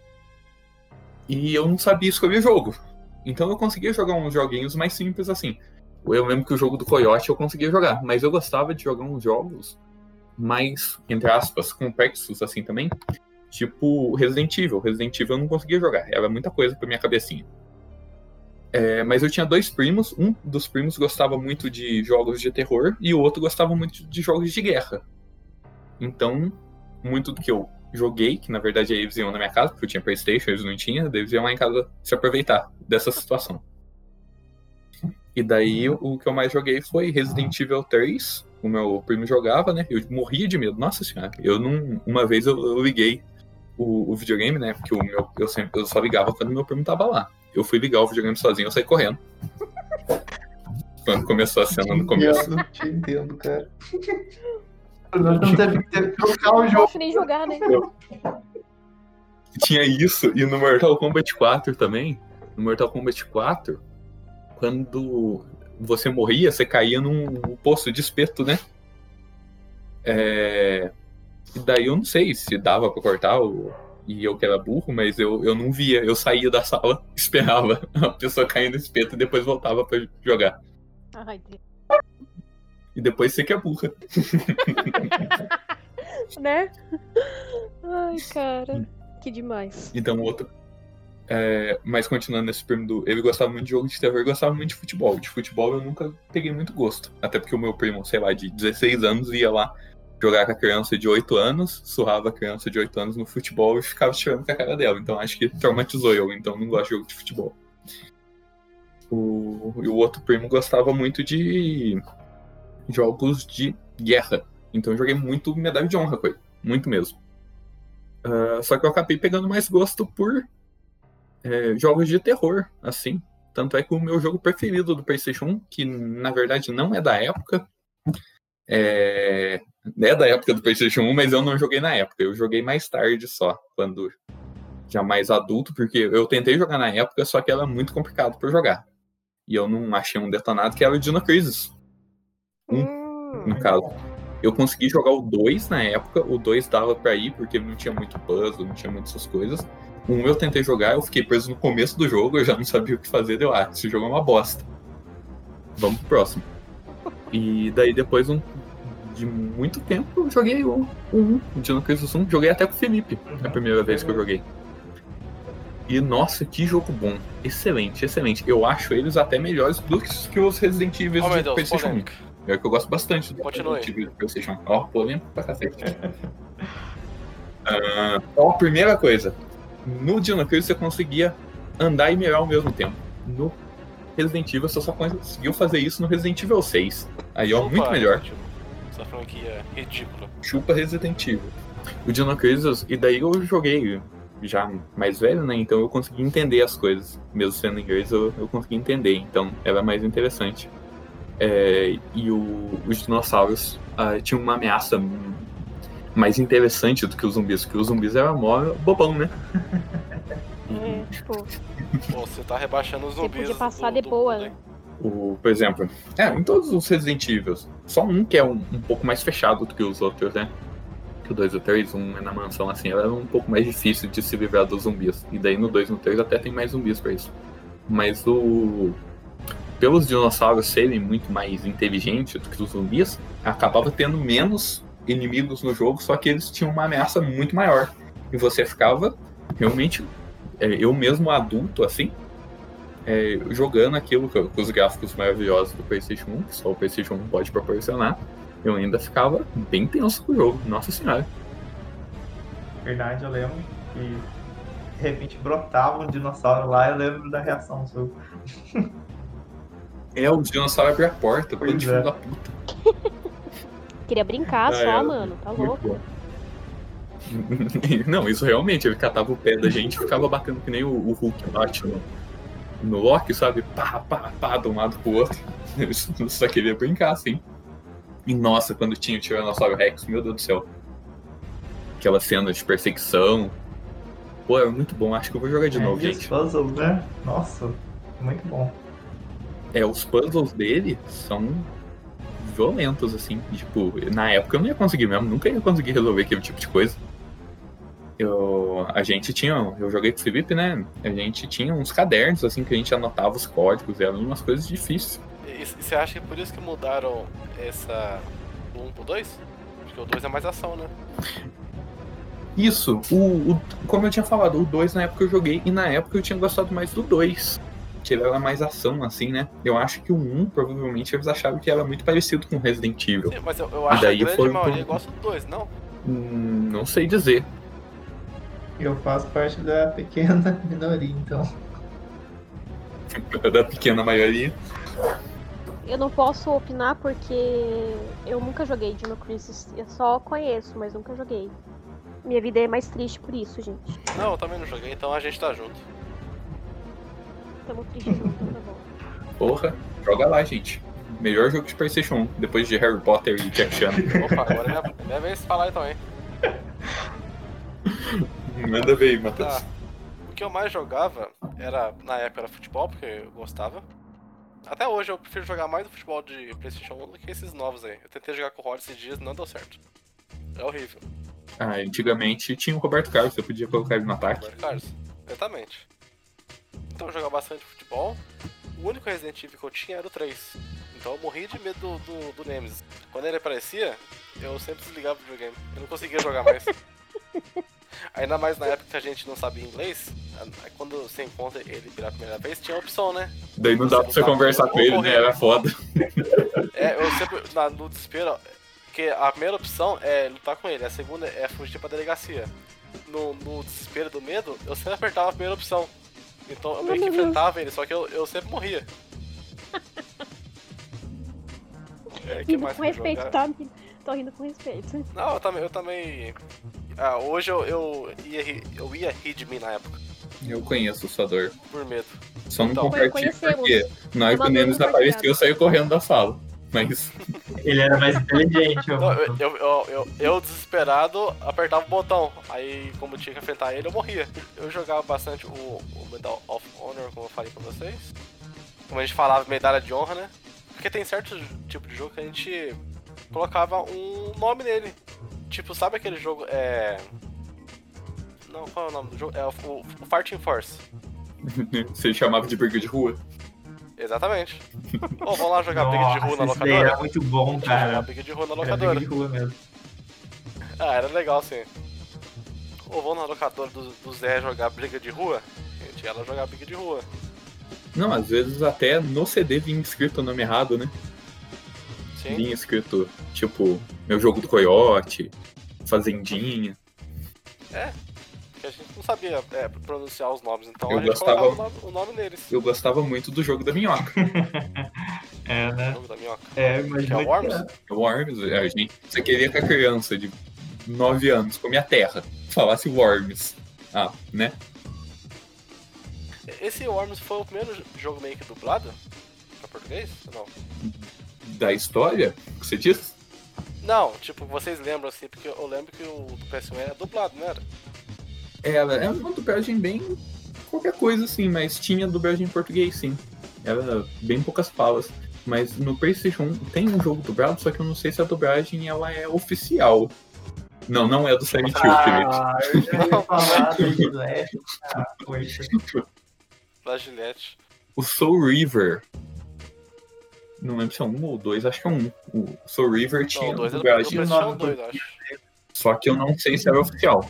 E eu não sabia escolher jogo. Então eu conseguia jogar uns joguinhos mais simples assim. Eu lembro que o jogo do Coyote eu conseguia jogar, mas eu gostava de jogar uns jogos mais, entre aspas, complexos assim também. Tipo Resident Evil. Resident Evil eu não conseguia jogar, era muita coisa pra minha cabecinha. É, mas eu tinha dois primos. Um dos primos gostava muito de jogos de terror e o outro gostava muito de jogos de guerra. Então, muito do que eu joguei, que na verdade eles iam na minha casa, porque eu tinha Playstation, eles não tinham, eles iam lá em casa se aproveitar dessa situação. E daí o que eu mais joguei foi Resident Evil 3. O meu primo jogava, né? Eu morria de medo. Nossa senhora, eu não. Uma vez eu, eu liguei o, o videogame, né? Porque o meu, eu, sempre, eu só ligava quando meu primo tava lá. Eu fui ligar o videogame sozinho, eu saí correndo. Quando começou a cena no começo. Eu te entendo, cara. Nós não teve que trocar o Não jogo. nem jogar, né? Tinha isso, e no Mortal Kombat 4 também. No Mortal Kombat 4, quando você morria, você caía num poço de espeto, né? É... E daí eu não sei se dava pra cortar o... e eu que era burro, mas eu, eu não via. Eu saía da sala, esperava a pessoa cair no espeto e depois voltava pra jogar. Ai, Deus. E depois você que é burra. Né? Ai, cara. Que demais. Então outro. É, mas continuando nesse primo do. Ele gostava muito de jogo de terror e gostava muito de futebol. De futebol eu nunca peguei muito gosto. Até porque o meu primo, sei lá, de 16 anos ia lá jogar com a criança de 8 anos, surrava a criança de 8 anos no futebol e ficava tirando com a cara dela. Então acho que traumatizou eu, então não gosto de jogo de futebol. O, e o outro primo gostava muito de jogos de guerra. Então eu joguei muito medalha de honra ele. Muito mesmo. Ah, só que eu acabei pegando mais gosto por é, jogos de terror, assim. Tanto é que o meu jogo preferido do PlayStation 1, que na verdade não é da época, é, é da época do PlayStation 1, mas eu não joguei na época. Eu joguei mais tarde só, quando já mais adulto, porque eu tentei jogar na época, só que era muito complicado pra jogar. E eu não achei um detonado que era o Dino Crisis, Hum. no caso. Eu consegui jogar o 2 na época, o 2 dava pra ir, porque não tinha muito puzzle, não tinha muitas essas coisas. O 1 eu tentei jogar, eu fiquei preso no começo do jogo, eu já não sabia o que fazer, deu, ah, esse jogo é uma bosta. Vamos pro próximo. E daí depois um, de muito tempo eu joguei o, o 1, o Dino Crisis 1, joguei até com o Felipe, a primeira vez que eu joguei. E nossa, que jogo bom. Excelente, excelente. Eu acho eles até melhores do que os Resident Evil Oh de Deus, PlayStation 1. É que eu gosto bastante do Continue. De PlayStation 1. Ó, polêmico pra cacete. Ah, ó, primeira coisa. No Dino Crisis você conseguia andar e mirar ao mesmo tempo. No Resident Evil você só conseguiu fazer isso no Resident Evil 6. Aí, ó, Chupa, muito melhor. Essa franquia é ridícula. Chupa Resident Evil. O Dino Crisis, e daí eu joguei já mais velho, né? Então eu consegui entender as coisas. Mesmo sendo inglês, eu, eu consegui entender. Então era mais interessante. É, e o- os dinossauros ah, tinham uma ameaça mais interessante do que os zumbis, porque os zumbis eram mó bobão, né? É, tipo, Pô, você tá rebaixando os Você zumbis. podia passar do- de boa, mundo, né? O, por exemplo, é, em todos os Resident Evil, só um que é um, um pouco mais fechado do que os outros, né? Que o 2 e o 3, um é na mansão assim, era um pouco mais difícil de se livrar dos zumbis. E daí no 2 e no 3 até tem mais zumbis pra isso. Mas o. Pelos dinossauros serem muito mais inteligentes do que os zumbis, acabava tendo menos inimigos no jogo, só que eles tinham uma ameaça muito maior. E você ficava realmente. é, eu mesmo adulto, assim, é, jogando aquilo com os gráficos maravilhosos do PlayStation 1, que só o PlayStation 1 pode proporcionar, eu ainda ficava bem tenso com o jogo. Nossa senhora. Verdade, eu lembro que de repente brotava um dinossauro lá, eu lembro da reação sua. É, o dinossauro abre a porta, bando de é. filho da puta. Queria brincar Ah, só, é. mano. Tá louco. bom. Não, isso realmente, ele catava o pé da gente e ficava batendo que nem o, o Hulk bate no, no Loki, sabe? Pá, pá, pá, de um lado pro outro. Eu só queria brincar, assim. E nossa, quando tinha o Tiranossauro Rex, meu Deus do céu. Aquela cena de perseguição. Pô, era muito bom, acho que eu vou jogar de novo, e os gente. puzzles, né? Nossa, muito bom. É, os puzzles dele são violentos, assim. Tipo, na época eu não ia conseguir mesmo, nunca ia conseguir resolver aquele tipo de coisa. Eu, a gente tinha, eu joguei com o Felipe, né? A gente tinha uns cadernos, assim, que a gente anotava os códigos, eram umas coisas difíceis. E você acha que é por isso que mudaram essa do 1 pro 2? Porque o 2 é mais ação, né? Isso, o, o- como eu tinha falado, o 2 na época eu joguei, e na época eu tinha gostado mais do 2. Que ele era mais ação, assim, né? Eu acho que o 1, provavelmente, eles achavam que era muito parecido com Resident Evil. Sim, mas eu, eu acho que a daí grande foi um maioria pouco- gosta do 2, não? Hum, não sei dizer. Eu faço parte da pequena minoria, então. da pequena maioria. Eu não posso opinar porque eu nunca joguei Dino Crisis. Eu só conheço, mas nunca joguei. Minha vida é mais triste por isso, gente. Não, eu também não joguei, então a gente tá junto. Tamo triste junto, tá bom. Porra, joga lá, gente. Melhor jogo de PlayStation 1, depois de Harry Potter e Jack Chan. Opa, agora é minha, minha vez de falar então, hein? Manda ver aí, Matheus. Tá. O que eu mais jogava era, na época, era futebol, porque eu gostava. Até hoje eu prefiro jogar mais o futebol de Playstation 1 do que esses novos aí. Eu tentei jogar com o Rod esses dias não deu certo. É horrível. Ah, antigamente tinha o Roberto Carlos, você podia colocar ele no ataque. Roberto Carlos. Exatamente. Então eu jogava bastante futebol. O único Resident Evil que eu tinha era o 3. Então eu morri de medo do, do, do Nemesis. Quando ele aparecia, eu sempre desligava o videogame. Eu não conseguia jogar mais. Ainda mais na época que a gente não sabia inglês, aí quando você encontra ele pela primeira vez, tinha a opção, né? Daí não dá pra você conversar com ele, né? Era foda. É, eu sempre, na- no desespero, porque a primeira opção é lutar com ele, a segunda é fugir pra delegacia. No, no desespero do medo, eu sempre apertava a primeira opção. Então eu meio que enfrentava ele, só que eu, eu sempre morria. É, Rindo com respeito, tá? Tô rindo com respeito. Não, eu também. Eu também... Ah, hoje eu, eu, ia, rir- eu ia rir de mim na época, Eu conheço sua dor. por medo. Só não Então. compartilho porque que o compartilhado. apareceu, eu saí correndo da sala. Mas Ele era mais inteligente, eu... Não, eu, eu, eu, eu, eu, desesperado, apertava o botão. Aí, como tinha que enfrentar ele, eu morria. Eu jogava bastante o, o Medal of Honor, como eu falei pra vocês. Como a gente falava, medalha de honra, né? Porque tem certo tipo de jogo que a gente colocava um nome nele. Tipo, sabe aquele jogo, é... Não, qual é o nome do jogo? É o, o, o Fighting Force. você chamava de briga de rua. Exatamente. Ô, vamos lá jogar briga de rua na locadora? era muito bom, Vamos jogar cara. briga de rua na Era locadora. briga de rua mesmo. Ah, era legal sim. Ou vamos na locadora do, do Zé jogar briga de rua? Gente lá jogar briga de rua. Não, às vezes até no CD vinha escrito o nome errado, né? Sim. Vinha escrito, tipo, meu jogo do coiote, fazendinha. Porque a gente não sabia é, pronunciar os nomes, então Eu a gente gostava- colocava o nome, o nome deles. Eu gostava muito do jogo da minhoca. É, O né? jogo da minhoca. É, Que imagina. é o Worms? que Worms, a gente, você queria que a criança de 9 anos comia terra falasse Worms. Ah, né? Esse Worms foi o primeiro jogo meio que dublado? Pra português? Não. Da história, que você disse? Não, tipo, vocês lembram assim, porque eu lembro que o do PS1 era dublado, não era? Ela é uma dublagem bem. qualquer coisa assim, mas tinha dublagem em português sim. Era bem poucas falas. Mas no PlayStation 1 tem um jogo dublado, só que eu não sei se a dublagem ela é oficial. Não, não é do Silent Hill, Felipe. Ah, eu já ia falar do Gillette. Ah, poxa. Da Gillette. O Soul River. Não lembro se é um ou dois, acho que é um. O Soul River tinha Não, dois é do, do dublagem, PlayStation 2, eu acho. só que eu não sei se era oficial.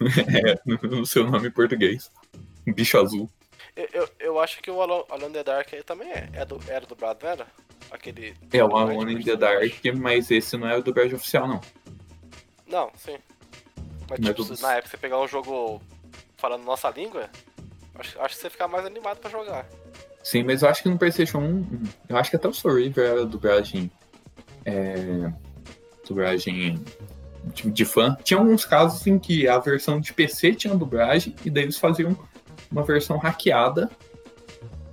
é, no seu nome em português. Bicho azul. Eu, eu, eu acho que o Alone the Dark aí também é. é do, era dublado, não era? Aquele. É o Alone in the Dark, mas esse não é o dublagem oficial, não. Não, sim. Mas, Mas tipo, do- se na época você pegar um jogo falando nossa língua, acho, acho que você fica mais animado pra jogar. Sim, mas eu acho que no PlayStation 1, eu acho que até o Soul River era dublagem. É, dublagem de, de fã. Tinha alguns casos em que a versão de PC tinha dublagem e daí eles faziam uma versão hackeada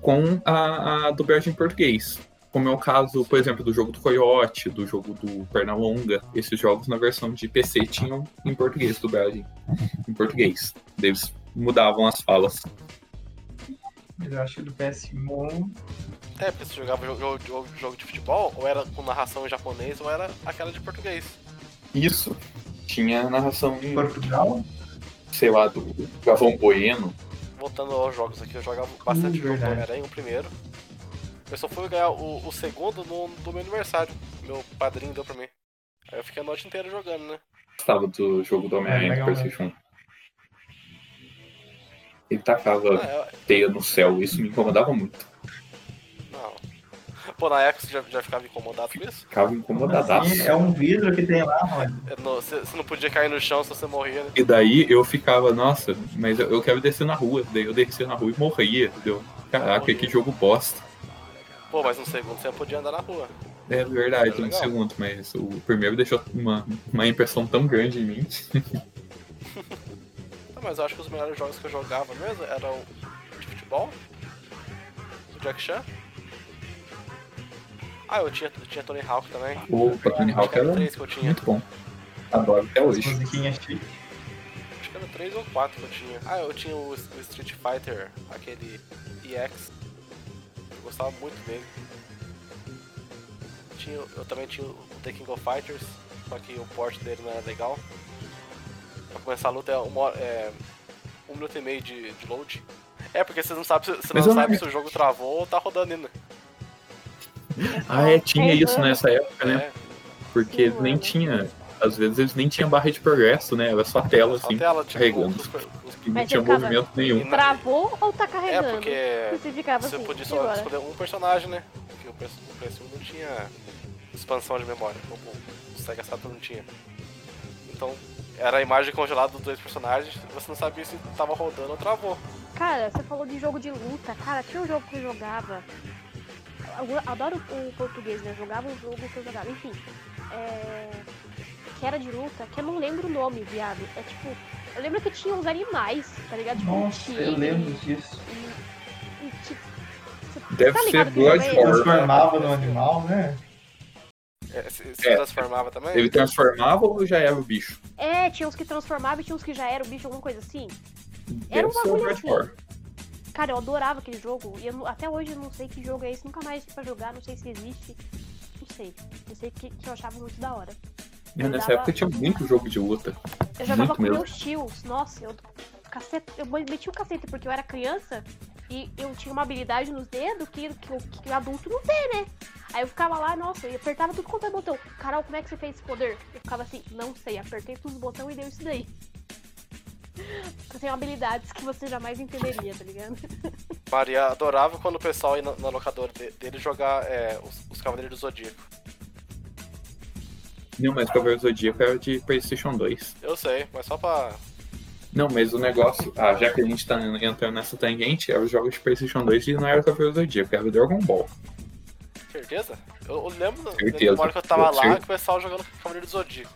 com a, a dublagem em português. Como é o caso, por exemplo, do jogo do Coyote, do jogo do Pernalonga. Esses jogos na versão de PC tinham em português, dublagem em português. Daí Eles mudavam as falas. Mas eu acho que do PS1 É, porque você jogava jogo, jogo, jogo- jogo de futebol, ou era com narração em japonês, ou era aquela de português. Isso. Tinha narração em Portugal. sei lá, do Gavão Bueno. Voltando aos jogos aqui, eu jogava bastante Hum, jogo do. Homem-Aranha, o primeiro. Eu só fui ganhar o, o segundo no, do meu aniversário. Meu padrinho deu pra mim. Aí eu fiquei a noite inteira jogando, né? Gostava do jogo do Homem-Aranha É, do PlayStation 1. Ele tacava Ah, é- teia no céu, isso me incomodava muito. Pô, na época você já, já ficava incomodado com isso? Ficava incomodadaço. Assim, é um vidro que tem lá, mano. É, Você não podia cair no chão se você morria, né? E daí eu ficava, nossa, mas eu eu quero descer na rua. Daí eu descia na rua e morria, entendeu? Caraca, que jogo bosta. Pô, mas no segundo você podia andar na rua. É verdade, no legal. segundo, mas o primeiro deixou uma, uma impressão tão grande em mim. Não, mas eu acho que os melhores jogos que eu jogava mesmo eram de futebol, o Jack Chan. Ah, eu tinha, tinha Tony Hawk também. O Tony Hawk era era três que eu tinha. muito bom. Adoro até As hoje. chique. Acho que era três ou quatro que eu tinha. Ah, eu tinha o, o Street Fighter, aquele EX. Eu gostava muito dele. Tinha, eu também tinha o The King of Fighters, só que o port dele não era legal. Pra começar a luta é, uma é um minuto e meio de, de load. É, porque você não sabe, se- você não sabe se o jogo travou ou tá rodando ainda. Ah, é, tinha É, isso é. nessa época, né? É, Porque Sim, nem mano. tinha. Às vezes eles nem tinham barra de progresso, né? Era só tela, só assim. tela, tipo, carregando. os- os- E não tinha movimento nenhum. Travou ou tá É, carregando? porque Você ficava você assim, podia só agora? escolher um personagem, né? Porque o PS1 não tinha expansão de memória, como o Sega Saturn não tinha. Então, era a imagem congelada dos dois personagens, você não sabia se tava rodando ou travou. Cara, você falou de jogo de luta. Cara, tinha um jogo que eu jogava. Eu adoro o português, né? Eu jogava um jogo que eu jogava. Enfim. É... Que era de luta, que eu não lembro o nome, viado. É tipo. Eu lembro que tinha uns animais, tá ligado? Tipo, um Nossa, eu tigre lembro disso. E, e, tipo, você Deve tá ser jogo é? Bloodborne. Transformava no animal, né? É, se, se É. transformava também? Ele transformava ou já era o bicho? É, tinha uns que transformavam e tinha uns que já era o bicho, alguma coisa assim. Era Deve um ser o bagulho assim. Cara, eu adorava aquele jogo. E eu até hoje eu não sei que jogo é esse, nunca mais pra jogar, não sei se existe. Não sei. Eu sei que, que eu achava muito da hora. É, nessa dava- época tinha muito jogo de luta. Eu jogava Muito com mesmo. meus tios, nossa, eu. Cacete, eu meti o cacete porque eu era criança e eu tinha uma habilidade nos dedos que, que, o- que o adulto não tem, né? Aí eu ficava lá, nossa, e apertava tudo quanto é botão. Carol, como é que você fez esse poder? Eu ficava assim, não sei, apertei todos os botões e deu isso daí. Eu tenho habilidades que você jamais entenderia, tá ligado? Maria adorava quando o pessoal ia na, na locadora de- dele jogar é, os, os Cavaleiros do Zodíaco. Não, mas Cavaleiro do Zodíaco era de PlayStation 2. Eu sei, mas só pra. Não, mas o negócio. Ah, já que a gente tá entrando nessa tangente, era os jogos de PlayStation 2 e não era Cavaleiro do Zodíaco, era o Dragon Ball. Certeza? Eu, eu lembro da Certeza. memória que eu tava lá Certeza. que o pessoal jogando Cavaleiro do Zodíaco.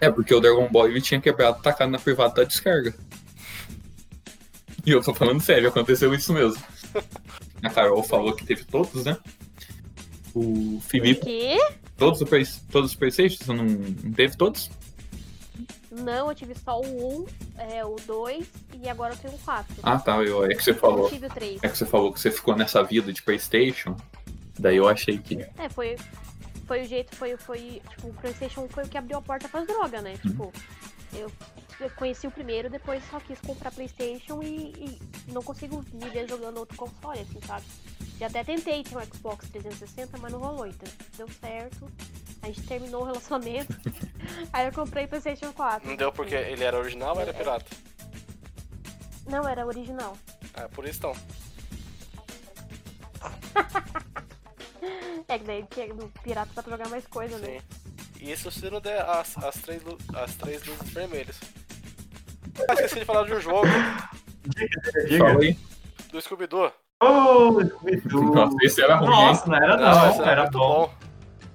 É, porque o Dragon Ball ele tinha quebrado tacado na privada da descarga. E eu tô falando sério, aconteceu isso mesmo. A Carol falou que teve todos, né? O Felipe, Que? todos, todos os Playstations, não, não teve todos? Não, eu tive só o 1, é, o 2 e agora eu tenho o 4. Ah, tá, eu, é que você falou. tive o 3. É que você falou que você ficou nessa vida de Playstation. Daí eu achei que. É, foi. Foi o jeito, foi, foi, tipo, o Playstation foi o que abriu a porta pras drogas, né? Tipo, eu, eu conheci o primeiro, depois só quis comprar Playstation e, e não consigo me ver jogando outro console, assim, sabe? Já até tentei ter um Xbox 360, mas não rolou, então deu certo. A gente terminou o relacionamento. aí eu comprei Playstation 4. Não deu porque ele era original ou era pirata? Não, era original. É, por isso então. É que daí que no pirata dá pra jogar mais coisa, né? Sim. E isso se não der as, as, três, as três luzes vermelhas. Ah, esqueci de falar de um jogo Diga. Fala aí. do Scooby-Doo. Ô, Scooby-Doo. Nossa, esse era ruim? Nossa, não era não, esse era muito bom.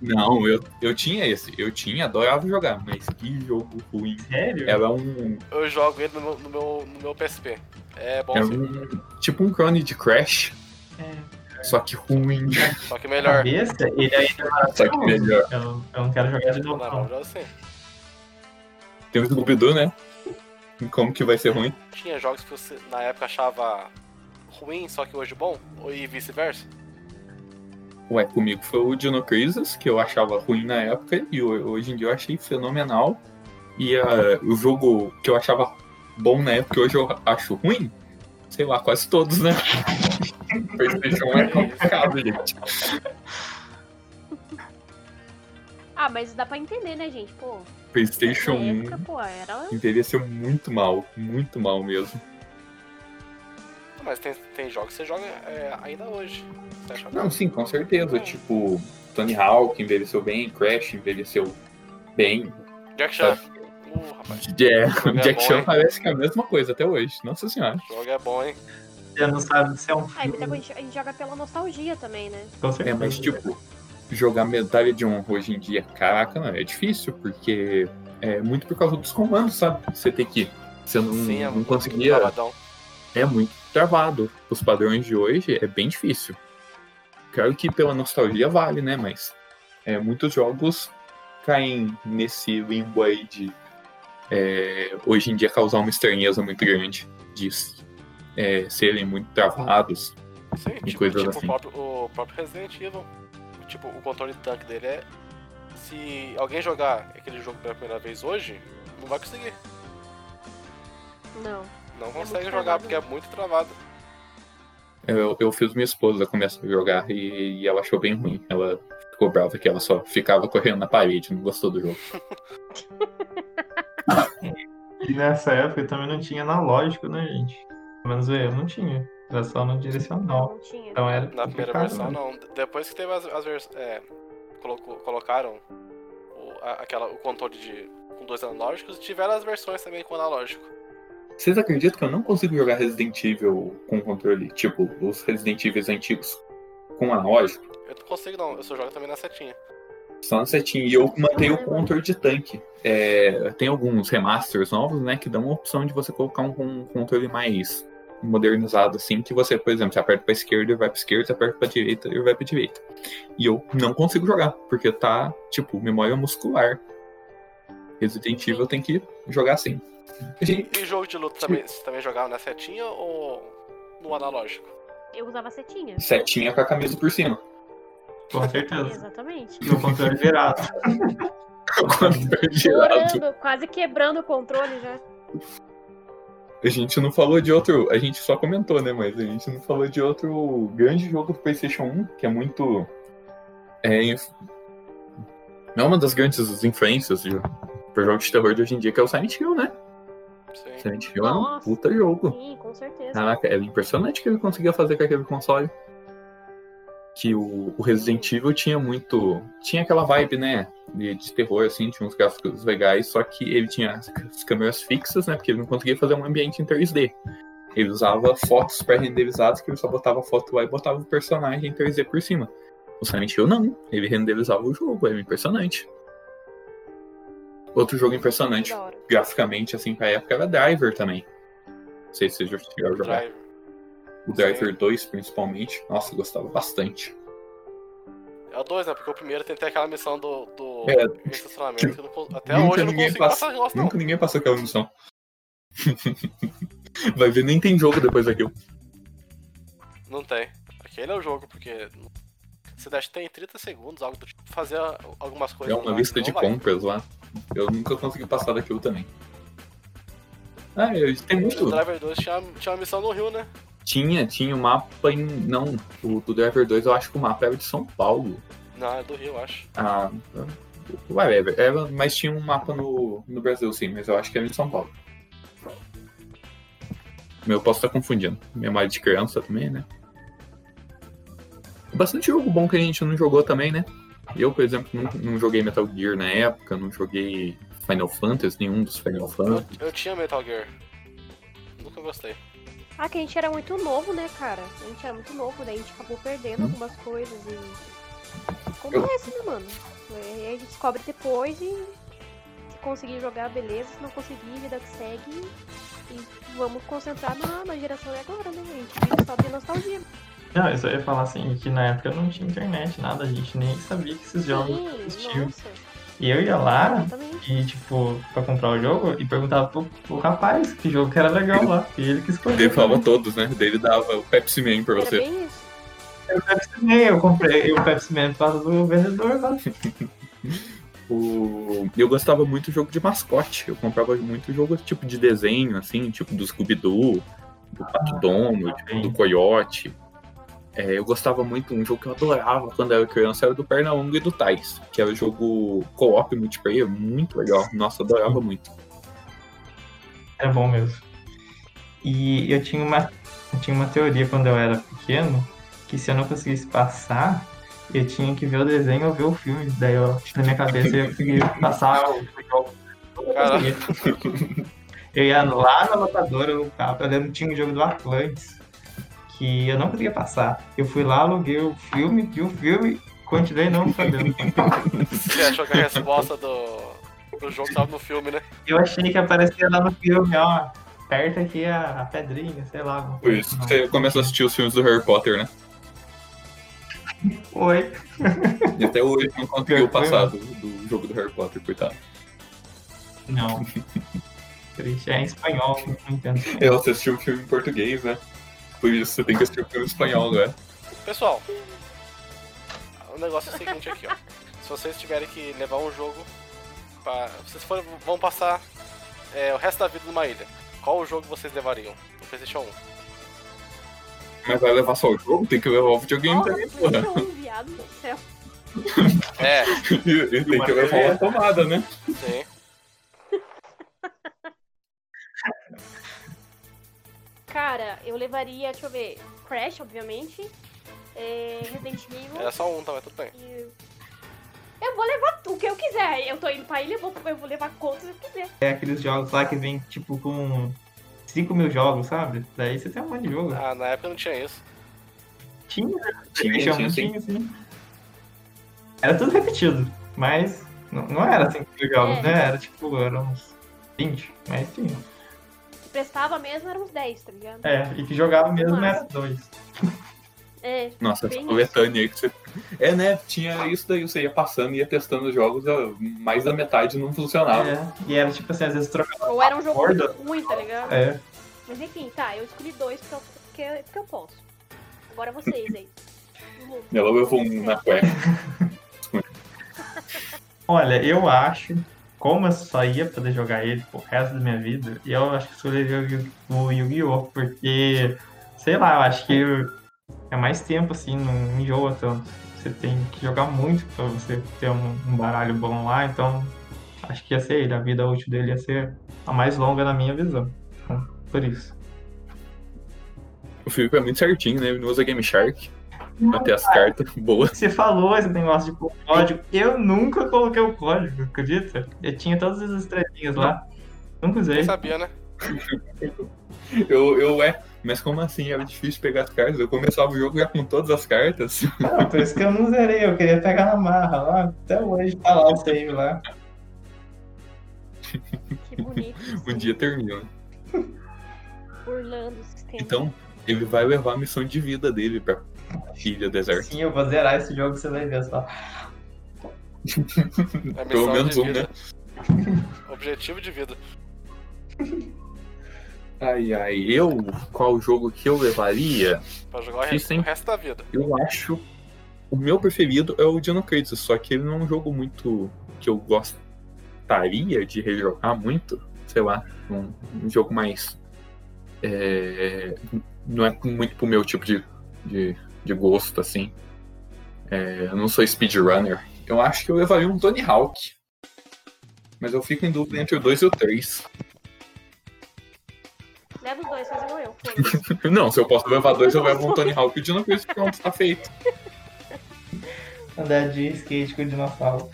Não, eu, eu tinha esse. Eu tinha, adorava jogar, mas que jogo ruim. Sério? Era um. Eu jogo ele no meu, no meu, no meu PSP. É bom Era um. Tipo um clone de Crash, É. só que ruim. só que melhor. Cabeça, ele ainda é Só que melhor. Eu, eu não quero jogar de novo, não, não. assim. Tem o Scooby-Doo, né? Como que vai ser ruim? Tinha jogos que você na época achava ruim, só que hoje bom, ou e vice-versa. Ué, comigo foi o Dino Crisis, que eu achava ruim na época, e ho- hoje em dia eu achei fenomenal. E ah, o jogo que eu achava bom na época, hoje eu acho ruim, sei lá, quase todos, né? PlayStation 1 é complicado, gente. Ah, mas dá pra entender, né, gente? Pô, PlayStation na 1 época, pô, era. envelheceu muito mal, muito mal mesmo. Mas tem, tem jogos que você joga é, ainda hoje. Não, sim, com certeza. Tipo, Tony Hawk envelheceu bem, Crash envelheceu bem. Jack Chan. Rapaz, É, jogo é Jack bom, Chan hein? parece que é a mesma coisa até hoje. Nossa senhora. o jogo é bom, hein? Você não sabe se é um Ah, coisa a gente joga pela nostalgia também, né? Com É, certeza. mas tipo, jogar medalha de honra hoje em dia, caraca, não, é difícil, porque é muito por causa dos comandos, sabe? Você tem que. Você não, Sim, é não muito conseguia. travadão. É muito travado. Os padrões de hoje é bem difícil. Claro que pela nostalgia vale, né? Mas é, muitos jogos caem nesse limbo aí de é, hoje em dia causar uma estranheza muito grande. De é, serem muito travados. Sim, E tipo, coisas tipo assim. o, próprio, o próprio Resident Evil. Tipo, o controle de tanque dele é. Se alguém jogar aquele jogo pela primeira vez hoje, não vai conseguir. Não. Não muito consegue jogar travado, porque é muito travado. Eu, eu fiz minha esposa começar a jogar e, e ela achou bem ruim. Ela ficou brava que ela só ficava correndo na parede, não gostou do jogo. E nessa época também não tinha analógico, né, gente? Pelo menos eu não tinha. Era só no direcional. Não tinha. Então era Na primeira versão, né? não. Depois que teve as, as versões. É, colocou- colocaram o, a- aquela, o controle de, com dois analógicos e tiveram as versões também com analógico. Vocês acreditam que eu não consigo jogar Resident Evil com controle? Tipo, os Resident Evil antigos com analógico? Eu não consigo, não. Eu só jogo também na setinha. Só na setinha. E eu mantenho o controle de tanque. É, tem alguns remasters novos, né, que dão a opção de você colocar um, um controle mais modernizado, assim, que você, por exemplo, você aperta pra esquerda e vai pra esquerda, você aperta pra direita e vai pra direita. E eu não consigo jogar, porque tá, tipo, memória muscular. Resident Evil tem que jogar assim. E jogo de luta também, você também jogava na setinha ou no analógico? Eu usava setinha. Setinha com a camisa por cima. Com certeza. Exatamente. No controle virado. Controle girado. Chorando, quase quebrando o controle já. A gente não falou de outro. A gente só comentou, né? Mas a gente não falou de outro grande jogo do PlayStation 1, que é muito. É, inf- é uma das grandes influências de, pro jogo de terror de hoje em dia, que é o Silent Hill, né? Sim. Silent Hill é um Nossa. puta jogo. Sim, com certeza. Caraca, é impressionante o que ele conseguia fazer com aquele console. Que o, o Resident Evil tinha muito. Tinha aquela vibe, né? De, de terror, assim, tinha uns gráficos legais, só que ele tinha as, as câmeras fixas, né? Porque ele não conseguia fazer um ambiente em 3D. Ele usava fotos pré-renderizadas, que ele só botava foto lá e botava o personagem em 3D por cima. O Silent Hill não, ele renderizava o jogo, era impressionante. Outro jogo impressionante, graficamente, assim, pra época, era Driver também. Não sei se vocês já chegaram a jogar. Drive. O Driver 2, principalmente. Nossa, eu gostava bastante. É o 2, né? Porque o primeiro até aquela missão do, do É. estacionamento não con- até hoje eu não ninguém consigo passa- passar não. Nunca ninguém passou aquela missão. Vai ver, nem tem jogo depois daquilo. Não tem. Aquele é o jogo, porque Você que tem 30 segundos, algo do tipo, fazer algumas É coisas. uma lá, lista de vai. compras lá. Eu nunca consegui passar daquilo também. Ah, eu, tem muito. O Driver 2 tinha, tinha uma missão no Rio, né? Tinha, tinha o mapa em. Não, o do Driver 2 eu acho que o mapa era de São Paulo. Não, é do Rio, eu acho. Ah, whatever. Era, mas tinha um mapa no, no Brasil, sim, mas eu acho que era de São Paulo. Eu posso estar confundindo. Memória de criança também, né? Bastante jogo bom que a gente não jogou também, né? Eu, por exemplo, não, não joguei Metal Gear na época, não joguei Final Fantasy, nenhum dos Final Eu, Fantasy. eu tinha Metal Gear. Nunca gostei. Ah, que a gente era muito novo, né, cara? A gente era muito novo, daí a gente acabou perdendo Hum. algumas coisas e. Acontece, né, mano? É, a gente descobre depois e se conseguir jogar, beleza. Se não conseguir, vida que segue. E vamos concentrar na, na geração de agora, né? A gente vive só de nostalgia. Não, eu só ia falar assim, que na época não tinha internet, nada, a gente nem sabia que esses jogos Sim, existiam. nossa. E eu ia lá e, tipo, pra comprar o jogo e perguntava pro, pro rapaz que jogo que era legal lá. E ele que escolheu. Ele falava todos, né? Daí ele dava o Pepsi Man pra Era você. bem isso. Eu Pepsi Man, eu comprei o Pepsi Man por causa do vendedor lá. O... Eu gostava muito do jogo de mascote. Eu comprava muito jogo tipo de desenho, assim, tipo do Scooby-Doo, do Pato Donald, sim. do Coyote. É, eu gostava muito, um jogo que eu adorava quando eu era criança era do Pernalonga e do Tais, que era o jogo co-op multiplayer, muito legal. Nossa, eu adorava muito. Era bom mesmo. E eu tinha uma, eu tinha uma teoria quando eu era pequeno, que se eu não conseguisse passar, eu tinha que ver o desenho ou ver o filme. Daí eu, na minha cabeça eu ia conseguir passar o jogo. Eu conseguia. Ia lá na locadora, no carro, eu lembro que tinha um jogo do Atlantis, que eu não conseguia passar. Eu fui lá, aluguei o filme, vi o filme, continuei não sabendo. Você achou que a resposta do, do jogo tava no filme, né? Eu achei que aparecia lá no filme, ó, aperta aqui a, a pedrinha, sei lá. Por isso assim. que você começa a assistir os filmes do Harry Potter, né? Oi. E até hoje não conseguiu passar do, do jogo do Harry Potter, coitado. Não. Triste, é em espanhol, não entendo. Eu assisti o filme em português, né? Por isso você tem que assistir o filme em espanhol agora. Pessoal, o negócio é o seguinte aqui, ó. Se vocês tiverem que levar um jogo pra. Vocês forem, vão passar é, o resto da vida numa ilha. Qual o jogo vocês levariam? No Playstation 1. Mas vai levar só o jogo? Tem que levar o videogame Nossa, também, porra. PlayStation 1, viado do céu. É, E, e tem que levar uma tomada, né? sim. Cara, eu levaria, deixa eu ver, Crash, obviamente. É, Resident Evil. Era só um, tá? Mas tudo bem. e- Eu vou levar o que eu quiser. Eu tô indo pra ilha, eu vou, eu vou levar quantos eu quiser. É aqueles jogos lá que vem, tipo, com 5 mil jogos, sabe? Daí você tem um monte de jogo. Ah, na época não tinha isso. Tinha, Tinha, tinha, tinha, sim. tinha, sim. Era tudo repetido, mas não, não era 5 mil jogos, É. né? Era tipo, eram uns 20, mas tinha. Prestava mesmo, eram uns 10, tá ligado? É, e que jogava mesmo era dois. É, Nossa, essa coletânea aí que você. É, né? Tinha isso daí, você ia passando e ia testando os jogos, mais da metade não funcionava. É, e era tipo assim, às vezes trocava. ou era um jogo muito ruim, tá ligado? É, Mas enfim, tá, eu escolhi dois porque eu, porque, porque eu posso. Agora vocês aí. Vamos. Ela levou um na cueca. Olha, eu acho, como eu só ia poder jogar ele pro resto da minha vida, eu acho que escolheria o Yu-Gi-Oh! Porque, sei lá, eu acho que é mais tempo, assim, não enjoa tanto. Você tem que jogar muito pra você ter um, um baralho bom lá, então acho que ia ser ele. A vida útil dele ia ser a mais longa na minha visão. Então, por isso. O Felipe é muito certinho, né? Ele não usa Game Shark pra ter as cartas boas. Você falou esse negócio de pôr código. Eu nunca coloquei o código, acredita? Eu tinha todas as estrelinhas lá. Nunca usei. Quem sabia, né? Eu, eu é. Mas como assim? Era difícil pegar as cartas. Eu começava o jogo já com todas as cartas. Não, por isso que eu não zerei, eu queria pegar na marra lá. Até hoje tá lá o save lá. Que bonito. Um dia termina. Burlando o sistema. Então, ele vai levar a missão de vida dele pra ilha deserta. Sim, eu vou zerar esse jogo, você vai ver só. É Pelo menos um, né? Objetivo de vida. Ai, ai, eu, qual jogo que eu levaria? Pra jogar o resto, sim. o resto da vida. Eu acho. o meu preferido é o Dino Crisis, só que ele não é um jogo muito que eu gostaria de rejogar muito, sei lá, um, um jogo mais é, não é muito pro meu tipo de, de, de gosto, assim. É, eu não sou speedrunner. Eu acho que eu levaria um Tony Hawk. Mas eu fico em dúvida entre o 2 e o 3. Leva os dois, faz igual eu. não, se eu posso levar dois, eu levo um Tony Hawk e o Dino Crisis, pronto, tá feito. Andar de skate com o dinossauro.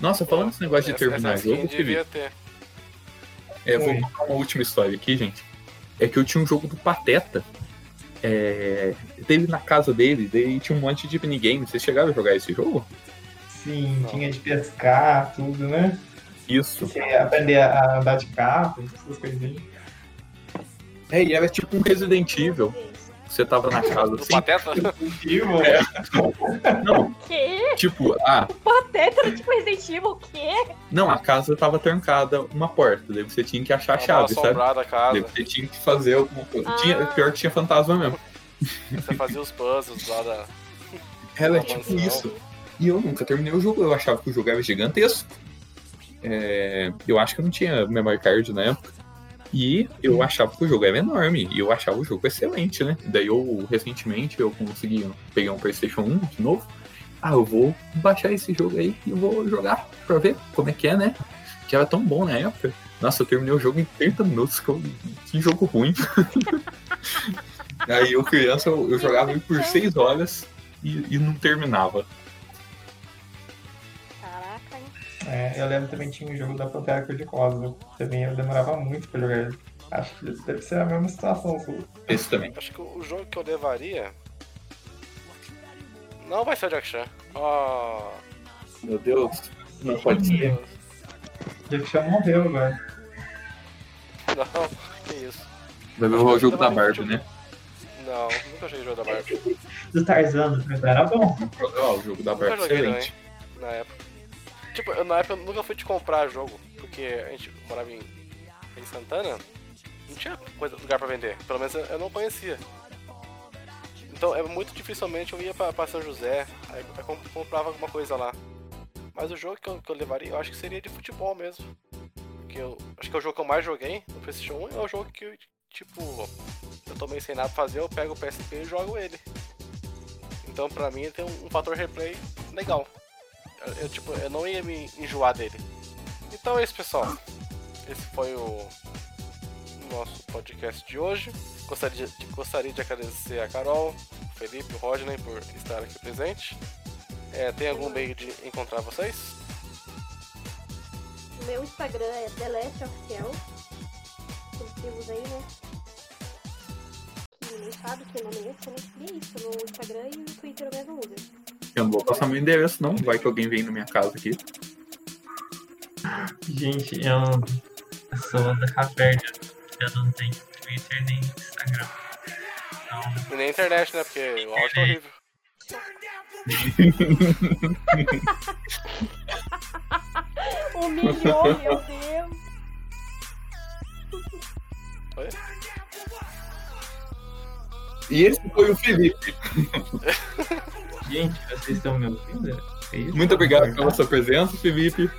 Nossa, falando desse negócio de Essa- terminar essa jogo, skin Felipe, ter. É, vou contar uma última história aqui, gente. É que eu tinha um jogo do Pateta. É, teve na casa dele, daí tinha um monte de minigame. Vocês chegaram a jogar esse jogo? Sim, Não. tinha de pescar, tudo, né? Isso. Tinha aprender a andar de carro, essas coisinhas. É, e era tipo um Resident Evil. Você tava na casa assim. Pateta? É. Não, Que? tipo, ah, Pateta era tipo Resident Evil, o quê? não, a casa tava trancada, uma porta. Daí você tinha que achar a chave, sabe? a casa. Daí você tinha que fazer alguma coisa. Ah. Tinha, pior que tinha fantasma mesmo. Você fazia os puzzles lá da. Era Uma tipo mansão. isso. E eu nunca terminei o jogo, eu achava que o jogo era gigantesco. É, eu acho que eu não tinha memory card na época. E eu achava que o jogo era enorme. E eu achava o jogo excelente, né? Daí eu, recentemente, eu consegui pegar um Playstation 1 de novo. Ah, eu vou baixar esse jogo aí e vou jogar pra ver como é que é, né? Que era tão bom na época. Nossa, eu terminei o jogo em 30 minutos. Que, eu- que jogo ruim. aí eu, criança, eu, eu jogava por 6 horas e- e não terminava. É, eu lembro também tinha um jogo da Pantera Cor-de-Rosa. Também eu demorava muito pra jogar ele. Acho que deve ser a mesma situação. Esse também. Acho que o jogo que eu levaria. Não vai ser o Jack Chan. Oh, Meu Deus, não pode ser. Jack Chan morreu agora. Não, que isso. Vai ver o jogo da Barbie, né? Não, nunca joguei jogo da Barbie. Do Tarzan, mas era bom. Ó, o jogo da Barbie é excelente. também, na época. Tipo, eu, na época eu nunca fui te comprar jogo, porque a gente morava em, em Santana, não tinha coisa, lugar pra vender. Pelo menos eu, eu não conhecia. Então, é muito dificilmente eu ia pra, pra São José, aí comprava alguma coisa lá. Mas o jogo que eu, que eu levaria, eu acho que seria de futebol mesmo. Porque eu acho que é o jogo que eu mais joguei no PlayStation 1 é o jogo que, tipo, eu tô meio sem nada fazer, eu pego o PSP e jogo ele. Então, pra mim, tem um, um fator replay legal. Eu, tipo, eu não ia me enjoar dele. Então é isso, pessoal. Esse foi o nosso podcast de hoje. Gostaria de, gostaria de agradecer a Carol, Felipe, o Rodney por estar aqui presente. É, tem algum meio de encontrar vocês? Meu Instagram é TheLastOfCell. Os primos aí, né? Que nem sabe que nome é esse, né? E é isso, no Instagram e no Twitter eu mesmo uso. Eu não vou passar meu endereço, não. Vai que alguém vem na minha casa aqui. Gente, eu, sou da Caverna. Eu não tenho Twitter nem Instagram. Então, nem internet, né? Porque o áudio tá horrível. Humilhou, meu Deus. Oi? E esse foi o Felipe. gente, vocês estão me ouvindo? É isso? Muito obrigado pela sua presença, Felipe.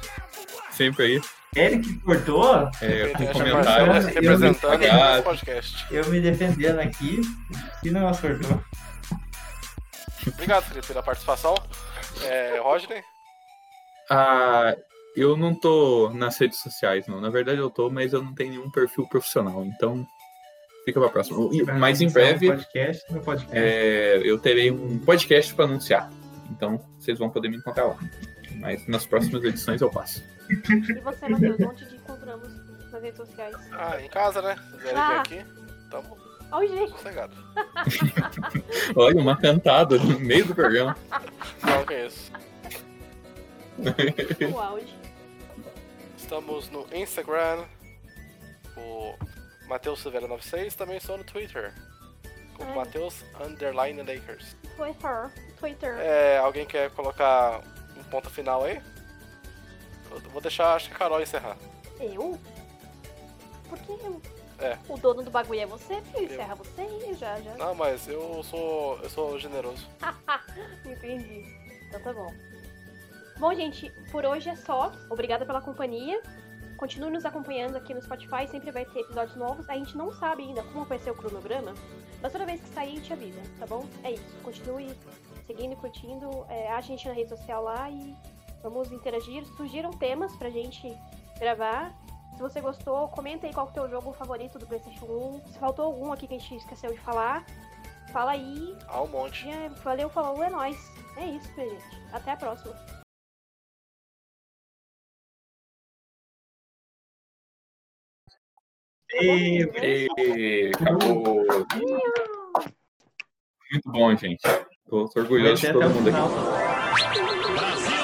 Sempre aí. Ele que cortou, É, com comentários. Marcelo representando o podcast. eu me defendendo aqui. Que negócio cortou? Obrigado, Felipe, pela participação. É, Rodney? Ah, eu não tô nas redes sociais, não. Na verdade eu tô, mas eu não tenho nenhum perfil profissional. Então, fica pra próxima. E- Mas em breve Podcast no podcast. é, eu terei um podcast pra anunciar. Então, vocês vão poder me encontrar lá. Mas nas próximas edições eu passo. E você, Matheus, onde te encontramos nas redes sociais? Ah, em casa, né? Quiserem Ah. aqui, tamo Olha o jeito. sossegado. Olha, uma cantada no meio do programa. Não, que é isso. O auge. Estamos no Instagram, o Matheus Silveira 96, também estou no Twitter, como Ai. Matheus Underline Lakers. Twitter. Twitter. É, alguém quer colocar um ponto final aí? Eu vou deixar acho que a Carol encerrar. Eu? Por que eu? É. O dono do bagulho é você, filho. Encerra você aí, já, já. Não, mas eu sou. eu sou generoso. Entendi. Então tá bom. Bom, gente, por hoje é só. Obrigada pela companhia. Continue nos acompanhando aqui no Spotify, sempre vai ter episódios novos. A gente não sabe ainda como vai ser o cronograma, mas toda vez que sair a gente avisa, tá bom? É isso. Continue seguindo e curtindo. É, a gente na rede social lá e vamos interagir. Surgiram temas pra gente gravar. Se você gostou, comenta aí qual é o teu jogo favorito do PlayStation 1. Se faltou algum aqui que a gente esqueceu de falar, fala aí. Ah, um monte. É, valeu, falou, é nóis. É isso, minha gente. Até a próxima. E E acabou. Muito bom, gente. Tô, tô orgulhoso de todo mundo aqui. final. Brasil!